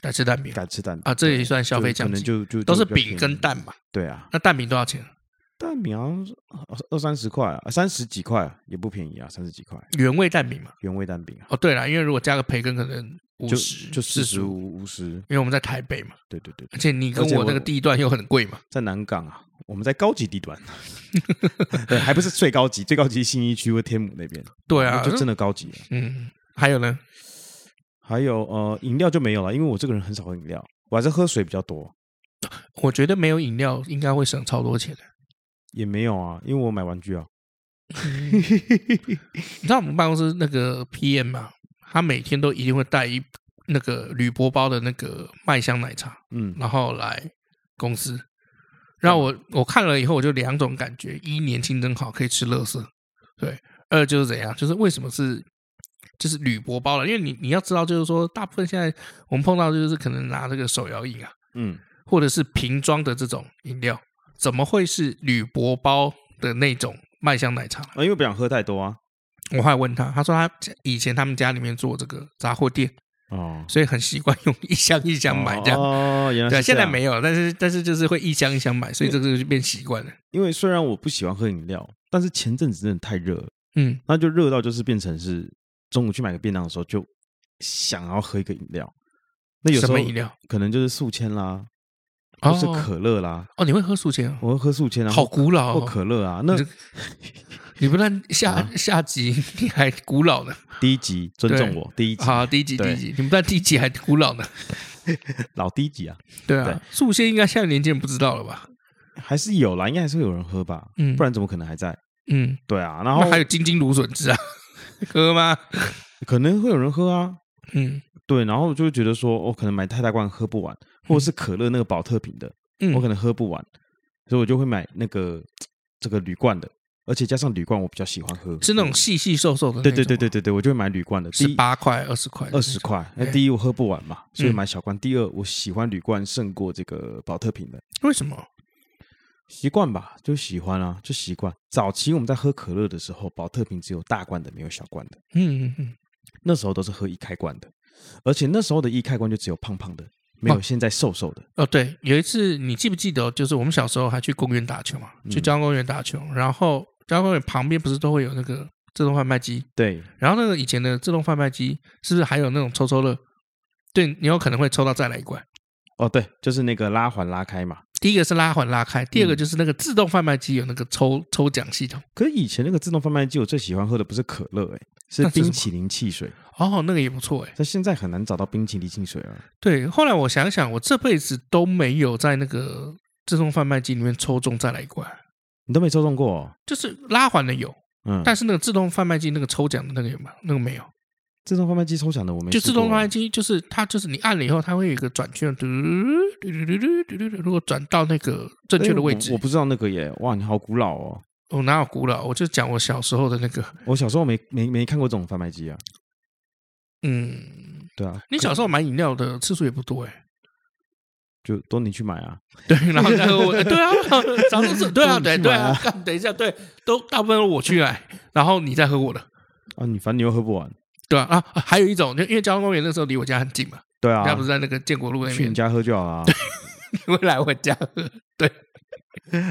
改吃蛋饼，改吃蛋饼啊，这也算消费降级，可能就就都是饼跟蛋嘛。对啊，那蛋饼多少钱？蛋饼好像是二三十块啊，三十几块啊也不便宜啊，三十几块。原味蛋饼嘛，原味蛋饼啊。哦，对了，因为如果加个培根，可能五十就四十五五十，因为我们在台北嘛。对对对，而且你跟我那个地段又很贵嘛，在南港啊，我们在高级地段，对，还不是最高级，最高级新一区或天母那边。对啊，就真的高级。嗯，还有呢？还有呃，饮料就没有了，因为我这个人很少喝饮料，我还是喝水比较多。我觉得没有饮料应该会省超多钱的。也没有啊，因为我买玩具啊。嗯、你知道我们办公室那个 PM 吗？他每天都一定会带一那个铝箔包的那个麦香奶茶，嗯，然后来公司。然后我我看了以后，我就两种感觉：一，年轻真好，可以吃乐色；对，二就是怎样，就是为什么是就是铝箔包了？因为你你要知道，就是说，大部分现在我们碰到就是可能拿这个手摇饮啊，嗯，或者是瓶装的这种饮料。怎么会是铝箔包的那种麦香奶茶？啊，因为不想喝太多啊。我还问他，他说他以前他们家里面做这个杂货店哦，所以很习惯用一箱一箱买这样。哦，原来是这样。对，现在没有，但是但是就是会一箱一箱买，所以这个就变习惯了。因为虽然我不喜欢喝饮料，但是前阵子真的太热了，嗯，那就热到就是变成是中午去买个便当的时候就想要喝一个饮料。那有什么饮料？可能就是速签啦。都是可乐啦！哦，你会喝速签？我会喝素签啊，好古老哦。或可乐啊，那你不但下下集 你还古老呢？第一集尊重我，第一集好，第一集第一集，你不但第一集还古老呢，老第一集啊！对啊，素签应该现在年轻人不知道了吧？还是有啦，应该还是会有人喝吧？嗯，不然怎么可能还在？嗯，对啊，然后还有金金芦笋汁啊，喝吗？可能会有人喝啊，嗯。对，然后就会觉得说，我可能买太大罐喝不完，或者是可乐那个保特瓶的，嗯、我可能喝不完，所以我就会买那个这个铝罐的，而且加上铝罐我比较喜欢喝，是那种细细瘦瘦的。对对对对对对，我就会买铝罐的，十八块、二十块、二十块。那第一我喝不完嘛，所以买小罐。第二我喜欢铝罐胜过这个保特瓶的，为什么？习惯吧，就喜欢啊，就习惯。早期我们在喝可乐的时候，保特瓶只有大罐的，没有小罐的。嗯嗯嗯，那时候都是喝一开罐的。而且那时候的一开罐就只有胖胖的，没有现在瘦瘦的。哦，哦，对，有一次你记不记得，就是我们小时候还去公园打球嘛，去交通公园打球，嗯、然后交通公园旁边不是都会有那个自动贩卖机？对。然后那个以前的自动贩卖机是不是还有那种抽抽乐？对，你有可能会抽到再来一罐。哦，对，就是那个拉环拉开嘛。第一个是拉环拉开，第二个就是那个自动贩卖机有那个抽、嗯、抽奖系统。可是以前那个自动贩卖机，我最喜欢喝的不是可乐、欸，哎，是冰淇淋汽水。哦，那个也不错，哎。但现在很难找到冰淇淋汽水啊。对，后来我想想，我这辈子都没有在那个自动贩卖机里面抽中再来一罐。你都没抽中过、哦？就是拉环的有，嗯，但是那个自动贩卖机那个抽奖的那个有吗？那个没有。自动贩卖机抽奖的我没。就自动贩卖机，就是它，就是你按了以后，它会有一个转圈，嘟嘟嘟嘟嘟嘟嘟，如果转到那个正确的位置。我不知道那个耶，哇，你好古老哦。我哪有古老？我就讲我小时候的那个。我小时候没没没看过这种贩卖机啊。嗯，对啊。你小时候买饮料的次数也不多哎。就都你去买啊。对，然后再喝我。对啊，早都是对啊，对对啊。等一下，对，都大部分都我去买，然后你再喝我的。啊，你反正你又喝不完。对啊，啊，还有一种，就因为交通公园那时候离我家很近嘛。对啊，家不是在那个建国路那边。去你家喝就好了。对，你会来我家喝。对，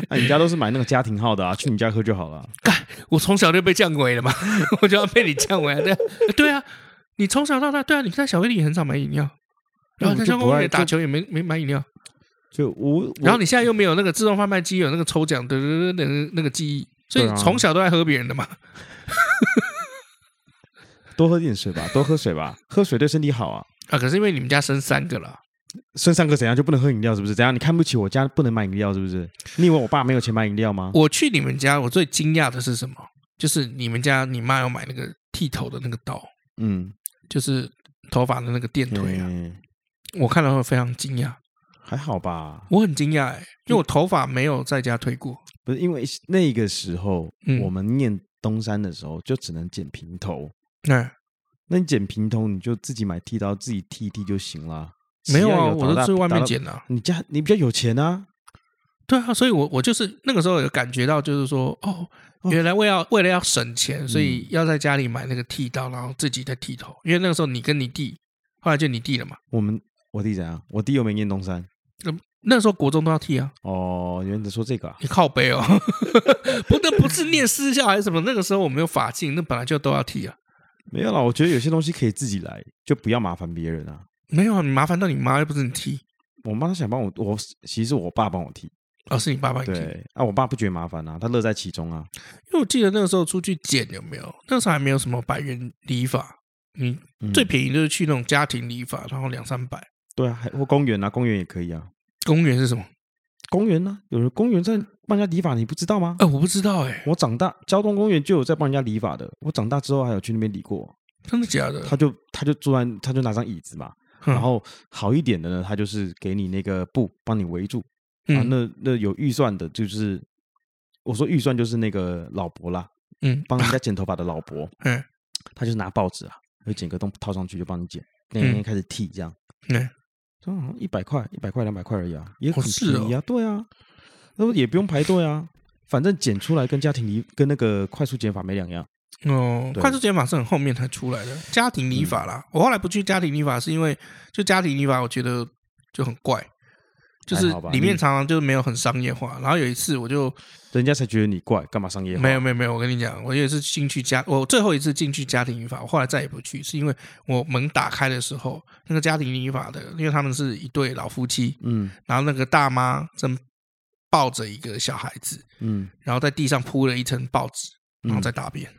那你家都是买那个家庭号的啊？去你家喝就好了。干，我从小就被降维了嘛，我就要被你降维。对，对啊，你从小到大，对啊，你在小威里也很少买饮料，然后在交通公园打球也没没买饮料。就我，然后你现在又没有那个自动贩卖机有那个抽奖的那个那个记忆，所以从小都在喝别人的嘛。多喝点水吧，多喝水吧，喝水对身体好啊。啊，可是因为你们家生三个了，生三个怎样就不能喝饮料？是不是？怎样？你看不起我家不能买饮料？是不是？你以为我爸没有钱买饮料吗？我去你们家，我最惊讶的是什么？就是你们家你妈要买那个剃头的那个刀，嗯，就是头发的那个电推啊。嗯、我看了会非常惊讶。还好吧？我很惊讶哎，因为我头发没有在家推过。不是因为那个时候、嗯、我们念东山的时候就只能剪平头。那，那你剪平头，你就自己买剃刀，自己剃剃就行了。没有啊，我都去外面剪的。你家你比较有钱啊？对啊，所以我我就是那个时候有感觉到，就是说，哦，原来为要为了要省钱，所以要在家里买那个剃刀，然后自己再剃头。因为那个时候你跟你弟，后来就你弟了嘛。我们我弟怎样？我弟又没念东山。那那时候国中都要剃啊。哦，原来说这个啊？你靠背哦，不，那不是念私校还是什么？那个时候我没有法禁，那本来就都要剃啊。没有啦，我觉得有些东西可以自己来，就不要麻烦别人啊。没有啊，你麻烦到你妈又不是你踢。我妈想帮我，我其实是我爸帮我踢。哦，是你爸爸剃。对啊，我爸不觉得麻烦啊，他乐在其中啊。因为我记得那个时候出去剪有没有？那时候还没有什么百元理发，你最便宜就是去那种家庭理发，然后两三百。对啊，还或公园啊，公园也可以啊。公园是什么？公园呢、啊？有人公园在帮人家理发，你不知道吗？哎、呃，我不知道哎、欸。我长大，交通公园就有在帮人家理发的。我长大之后还有去那边理过。真的假的？他就他就坐在，他就拿张椅子嘛。然后好一点的呢，他就是给你那个布帮你围住。啊，那那有预算的，就是我说预算就是那个老伯啦。嗯，帮人家剪头发的老伯。嗯，他就拿报纸啊，会剪个洞套上去就帮你剪。那天开始剃这样。嗯，好像一百块，一百块两百块而已啊，也很便宜啊。对啊，那不也不用排队啊，反正剪出来跟家庭离跟那个快速剪法没两样。哦，快速剪法是很后面才出来的，家庭理法啦。我后来不去家庭理法，是因为就家庭理法，我觉得就很怪，就是里面常常就没有很商业化。然后有一次，我就人家才觉得你怪，干嘛商业化？没有没有没有，我跟你讲，我也是进去家，我最后一次进去家庭理法，我后来再也不去，是因为我门打开的时候，那个家庭理法的，因为他们是一对老夫妻，嗯，然后那个大妈正抱着一个小孩子，嗯，然后在地上铺了一层报纸，然后再大便。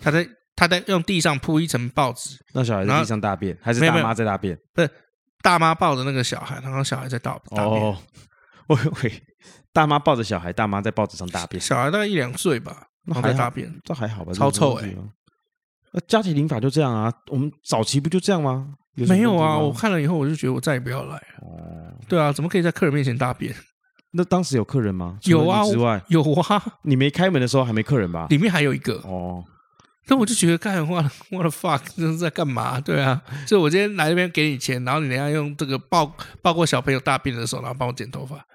他在他在用地上铺一层报纸，那小孩在地上大便，还是大妈在大便？不是大妈抱着那个小孩，然后小孩在大大便。哦，喂喂，大妈抱着小孩，大妈在报纸上大便。小孩大概一两岁吧，然后在大便，这还好吧？超臭哎！那家庭理发就这样啊？我们早期不就这样吗？没有啊！我看了以后，我就觉得我再也不要来。哦，对啊，怎么可以在客人面前大便？那当时有客人吗？有啊，之外有啊。你没开门的时候还没客人吧？里面还有一个哦。那我就觉得，干我我的 fuck，这是在干嘛？对啊，就我今天来这边给你钱，然后你等下用这个抱抱过小朋友大便的时候，然后帮我剪头发。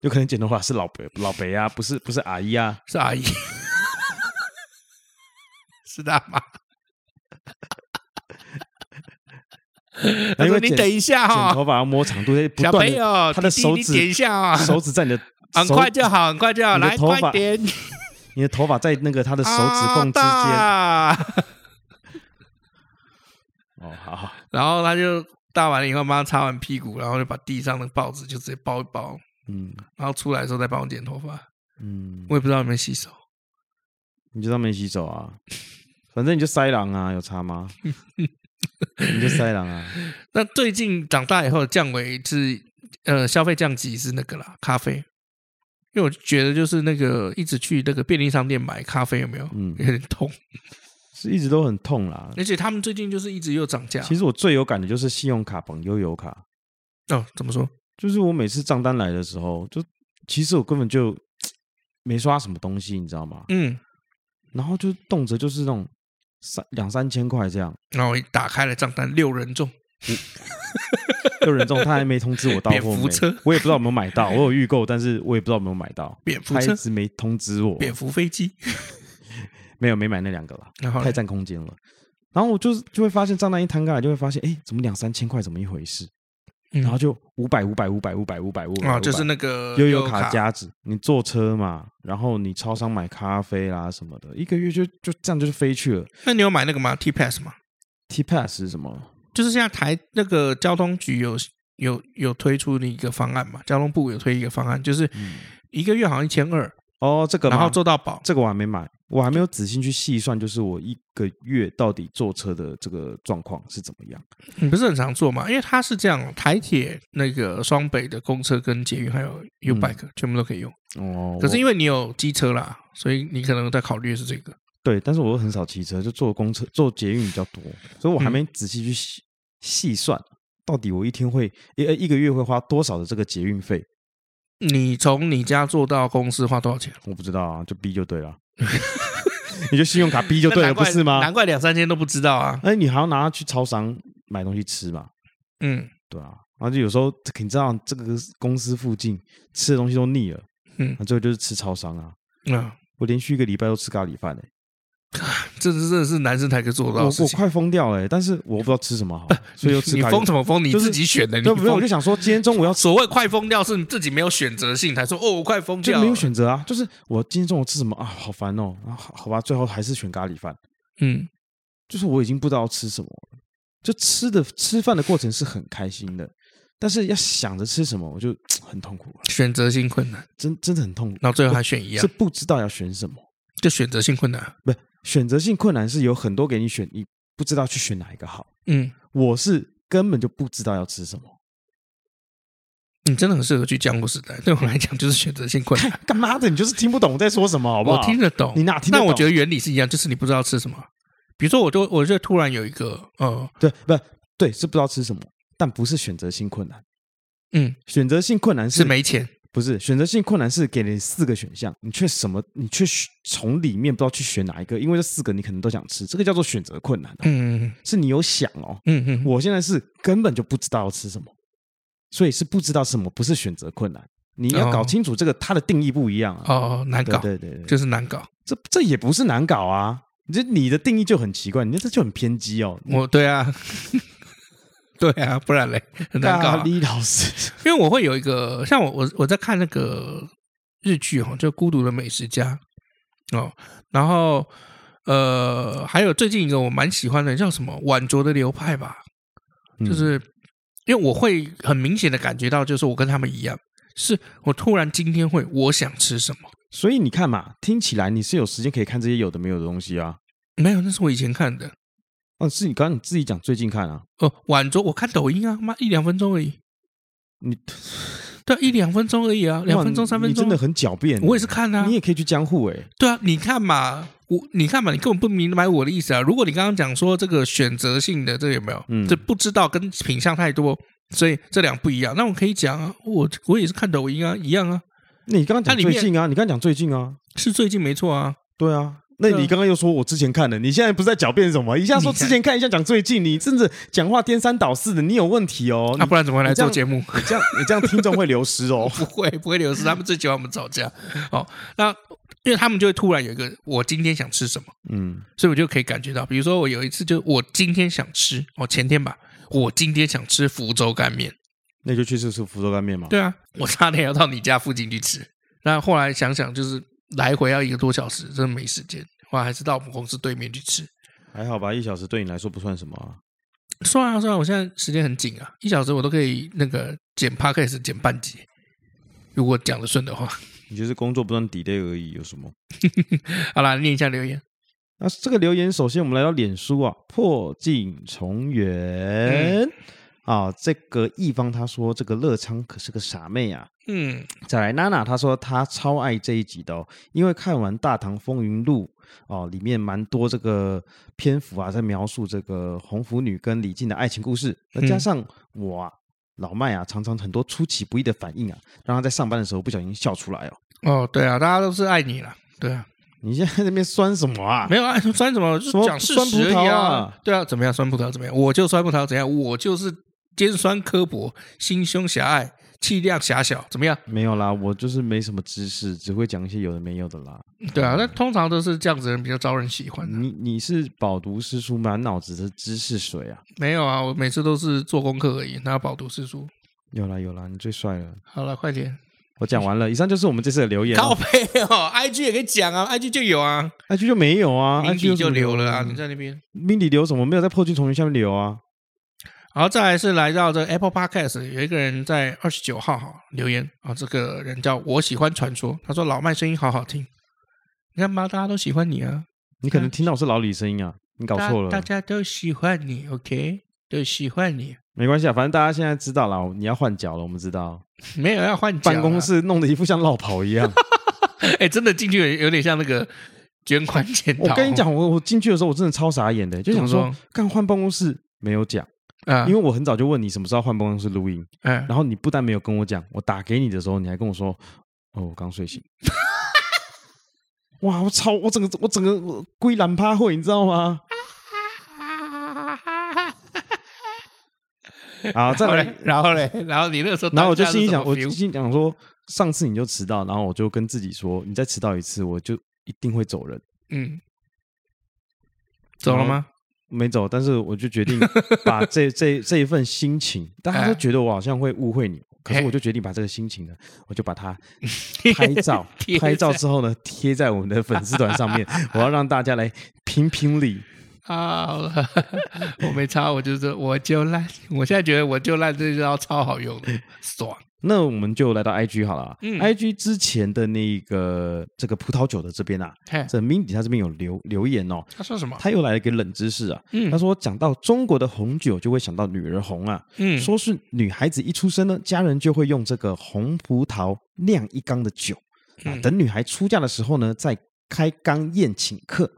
有可能剪头发是老伯老伯啊，不是不是阿姨啊，是阿姨，是大妈。他说：“你等一下哈，剪头发要摸长度，小朋友，他的手指点一下啊，手指在你的，很快就好，很快就好，来快点。”你的头发在那个他的手指缝之间。哦，好好。然后他就大完了以后，帮他擦完屁股，然后就把地上的报纸就直接包一包。嗯。然后出来的时候再帮我剪头发。嗯。我也不知道有没有洗手。你知道没洗手啊？反正你就塞狼啊，有擦吗？你就塞狼啊。那最近长大以后降维是呃消费降级是那个啦，咖啡。因为我觉得就是那个一直去那个便利商店买咖啡有没有？嗯，有点痛，是一直都很痛啦。而且他们最近就是一直又涨价。其实我最有感的就是信用卡绑悠游卡。哦，怎么说？就是我每次账单来的时候，就其实我根本就 没刷什么东西，你知道吗？嗯。然后就动辄就是那种三两三千块这样。然后我一打开了账单，六人中。嗯 六人中，他还没通知我到货没？我也不知道有没有买到。我有预购，但是我也不知道有没有买到。蝙蝠车他一直没通知我。蝙蝠飞机 没有，没买那两个了，太占空间了。然后我就就会发现账单一摊开来，就会发现，哎，怎么两三千块？怎么一回事？然后就五百、五百、五百、五百、五百、五百。啊，就是那个悠游卡夹子。你坐车嘛，然后你超商买咖啡啦什么的，一个月就就这样就是飞去了。那你有买那个吗？T Pass 吗？T Pass 是什么？就是现在台那个交通局有有有推出的一个方案嘛，交通部有推一个方案，就是一个月好像一千二哦，这个然后做到保，这个我还没买，我还没有仔细去细算，就是我一个月到底坐车的这个状况是怎么样？你不是很常坐吗？因为它是这样，台铁那个双北的公车跟捷运还有 U-Bike、嗯、全部都可以用哦。可是因为你有机车啦，所以你可能在考虑是这个。对，但是我又很少骑车，就坐公车、坐捷运比较多，所以我还没仔细去细。嗯细算到底我一天会一一个月会花多少的这个捷运费？你从你家坐到公司花多少钱？我不知道啊，就 B 就对了。你就信用卡逼就对了，不是吗？难怪两三天都不知道啊！哎，你还要拿去超商买东西吃嘛？嗯，对啊。然后就有时候你知道这个公司附近吃的东西都腻了，嗯，那最后就是吃超商啊，嗯，我连续一个礼拜都吃咖喱饭哎。这是真的是男生才可以做到的事情。我我快疯掉了，但是我不知道吃什么好，所以又吃。你疯什么疯？你自己选的。你不我就想说，今天中午要 所谓快疯掉，是你自己没有选择性才说哦，我快疯掉。没有选择啊，就是我今天中午吃什么啊？好烦哦啊！好吧，最后还是选咖喱饭。嗯，就是我已经不知道吃什么了。就吃的吃饭的过程是很开心的，但是要想着吃什么，我就 很痛苦。选择性困难，真真的很痛苦。然后最后还选一样，是不知道要选什么，就选择性困难，不是。选择性困难是有很多给你选，你不知道去选哪一个好。嗯，我是根本就不知道要吃什么。你真的很适合去江湖时代，对我来讲就是选择性困难。干嘛的？你就是听不懂我在说什么，好不好？我听得懂，你哪听得懂？但我觉得原理是一样，就是你不知道吃什么。比如说，我就我就突然有一个，呃，对，不对，是不知道吃什么，但不是选择性困难。嗯，选择性困难是，是没钱。不是选择性困难，是给你四个选项，你却什么，你却从里面不知道去选哪一个，因为这四个你可能都想吃，这个叫做选择困难。嗯嗯，是你有想哦。嗯嗯，我现在是根本就不知道要吃什么，所以是不知道什么，不是选择困难。你要搞清楚这个它的定义不一样啊。哦，难搞，对对对，就是难搞。这这也不是难搞啊，这你的定义就很奇怪，你这就很偏激哦。我对啊。对啊，不然嘞，很难搞。李老师，因为我会有一个，像我我我在看那个日剧哈，就《孤独的美食家》哦，然后呃，还有最近一个我蛮喜欢的，叫什么《晚酌的流派》吧，就是因为我会很明显的感觉到，就是我跟他们一样，是我突然今天会我想吃什么，所以你看嘛，听起来你是有时间可以看这些有的没有的东西啊？没有，那是我以前看的。哦，是你刚刚你自己讲最近看啊？哦，晚酌我看抖音啊，妈一两分钟而已。你 对一两分钟而已啊，两分钟三分钟，你真的很狡辩。我也是看啊，你也可以去江户哎。对啊，你看嘛，我你看嘛，你根本不明白我的意思啊。如果你刚刚讲说这个选择性的，这个有没有？嗯，这不知道跟品相太多，所以这两不一样。那我可以讲啊，我我也是看抖音啊，一样啊。那你刚刚讲最近啊？你刚刚讲最近啊？是最近没错啊。对啊。那你刚刚又说我之前看的，你现在不是在狡辩什么？一下说之前看，一下讲最近，你甚至讲话颠三倒四的，你有问题哦。那、啊、不然怎么会来做节目？你这样你这样听众会流失哦。不会不会流失，他们最喜欢我们吵架。哦，那因为他们就会突然有一个我今天想吃什么，嗯，所以我就可以感觉到，比如说我有一次就我今天想吃，哦前天吧，我今天想吃福州干面，那就去吃吃福州干面嘛。对啊，我差点要到你家附近去吃，那后来想想就是来回要一个多小时，真的没时间。我还是到我们公司对面去吃，还好吧？一小时对你来说不算什么啊。算啊算啊，我现在时间很紧啊，一小时我都可以那个剪 podcast 剪半集，如果讲的顺的话。你就是工作不断 delay 而已，有什么？好啦，念一下留言。那这个留言，首先我们来到脸书啊，破镜重圆。嗯啊、哦，这个一方他说这个乐昌可是个傻妹啊。嗯，再来娜娜她说她超爱这一集的哦，因为看完《大唐风云录》哦，里面蛮多这个篇幅啊，在描述这个红拂女跟李靖的爱情故事。再加上我啊，老麦啊，常常很多出其不意的反应啊，让他在上班的时候不小心笑出来哦。哦，对啊，大家都是爱你了，对啊。你现在在那边酸什么啊？没有啊，酸什么？就是讲事实而已啊，啊。对啊，怎么样？酸葡萄怎么样？我就酸葡萄怎样？我就是。尖酸刻薄，心胸狭隘，气量狭小，怎么样？没有啦，我就是没什么知识，只会讲一些有的没有的啦。对啊，那通常都是这样子的人比较招人喜欢。你你是饱读诗书，满脑子的知识水啊？没有啊，我每次都是做功课而已，哪有饱读诗书？有啦有啦，你最帅了。好了，快点，我讲完了。以上就是我们这次的留言。靠北哦，IG 也可以讲啊，IG 就有啊，IG 就没有啊，IG 就留了啊。你在那边，Mindy 留什么？没有在破镜重圆下面留啊。然后再来是来到这 Apple Podcast，有一个人在二十九号哈留言啊，这个人叫我喜欢传说，他说老麦声音好好听，你看嘛，大家都喜欢你啊，你可能听到我是老李声音啊，你搞错了，大家都喜欢你，OK，都喜欢你，没关系啊，反正大家现在知道了，你要换脚了，我们知道，没有要换脚，办公室弄得一副像落跑一样，哎，真的进去有有点像那个捐款潜逃。我跟你讲，我我进去的时候我真的超傻眼的，就想说，刚换办公室没有讲。啊！因为我很早就问你什么时候换办公室录音，嗯，然后你不但没有跟我讲，我打给你的时候，你还跟我说，哦，我刚睡醒。哇！我操！我整个我整个归懒趴会，你知道吗？好，再来，然后嘞，然后你那个时候，然后我就心里想，我心里想说，上次你就迟到，然后我就跟自己说，你再迟到一次，我就一定会走人。嗯，走了吗？没走，但是我就决定 把这这这一份心情，大家都觉得我好像会误会你，可是我就决定把这个心情呢，我就把它 拍照，拍照之后呢，贴在我们的粉丝团上面，我要让大家来评评理。啊，我没差，我就说我就烂，我现在觉得我就烂这招超好用的，爽。那我们就来到 IG 好了。啊嗯，IG 之前的那个这个葡萄酒的这边啊，嘿这 Mindy 他这边有留留言哦。他说什么？他又来了一个冷知识啊。嗯，他说讲到中国的红酒，就会想到女儿红啊。嗯，说是女孩子一出生呢，家人就会用这个红葡萄酿一缸的酒，啊，等女孩出嫁的时候呢，再开缸宴请客。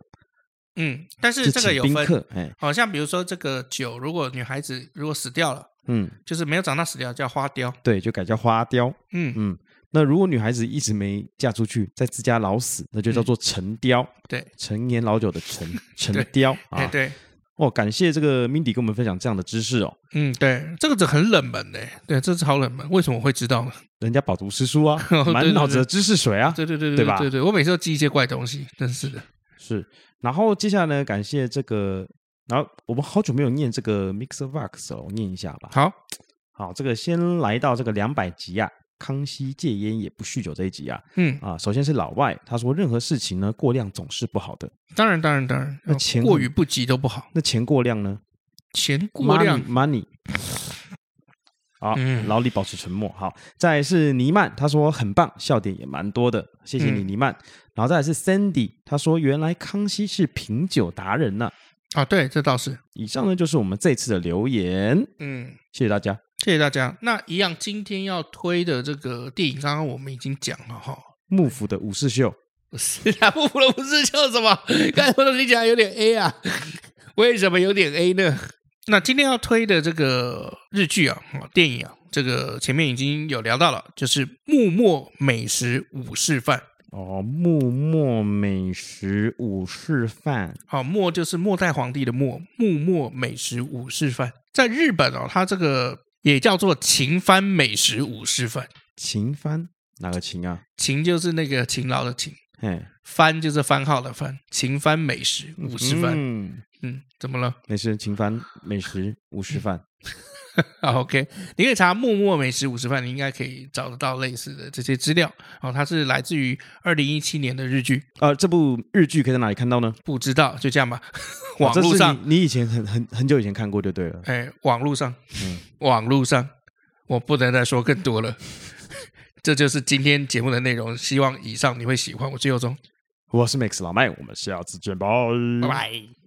嗯，但是这个有分，好像比如说这个酒，如果女孩子如果死掉了，嗯，就是没有长大死掉，叫花雕，对，就改叫花雕。嗯嗯，那如果女孩子一直没嫁出去，在自家老死，那就叫做陈雕。对，陈年老酒的陈陈 雕啊。对，哦，感谢这个 Mindy 跟我们分享这样的知识哦。嗯，对，这个字很冷门的，对，这是好冷门，为什么会知道呢？人家饱读诗书啊，满脑子的知识水啊。对对对对，对吧？对对，我每次都记一些怪东西，真是的。是。然后接下来呢，感谢这个，然后我们好久没有念这个 Mixer Vox 了，我念一下吧。好，好，这个先来到这个两百集啊，康熙戒烟也不酗酒这一集啊，嗯啊，首先是老外，他说任何事情呢过量总是不好的，当然当然当然，那钱过于不及都不好，那钱过量呢？钱过量 money, money。好，老李保持沉默。好，再来是尼曼，他说很棒，笑点也蛮多的，谢谢你，尼曼。然后再来是 Sandy，他说原来康熙是品酒达人呢。啊，对，这倒是。以上呢就是我们这次的留言。嗯，谢谢大家，谢谢大家。那一样，今天要推的这个电影，刚刚我们已经讲了哈，幕府的武士秀。不是啊，幕府的武士秀什么？刚才我都听起来有点 A 啊，为什么有点 A 呢？那今天要推的这个日剧啊，电影啊，这个前面已经有聊到了，就是《幕末美食武士饭》哦，《幕末美食武士饭》好，末就是末代皇帝的末，《幕末美食武士饭》在日本哦，它这个也叫做秦番美食武士饭。秦番哪个秦啊？秦就是那个勤劳的勤，嘿，番就是番号的番，秦番美食武士饭。嗯嗯，怎么了？美食秦番美食武士饭。好，OK，你可以查“默默美食五十饭”，你应该可以找得到类似的这些资料。哦，它是来自于二零一七年的日剧。呃，这部日剧可以在哪里看到呢？不知道，就这样吧。网络上，你，你以前很很很久以前看过就对了。哎，网络上，嗯，网络上，我不能再说更多了。这就是今天节目的内容。希望以上你会喜欢。我是尤忠，我是 Max 老麦，我们下次见吧，拜拜。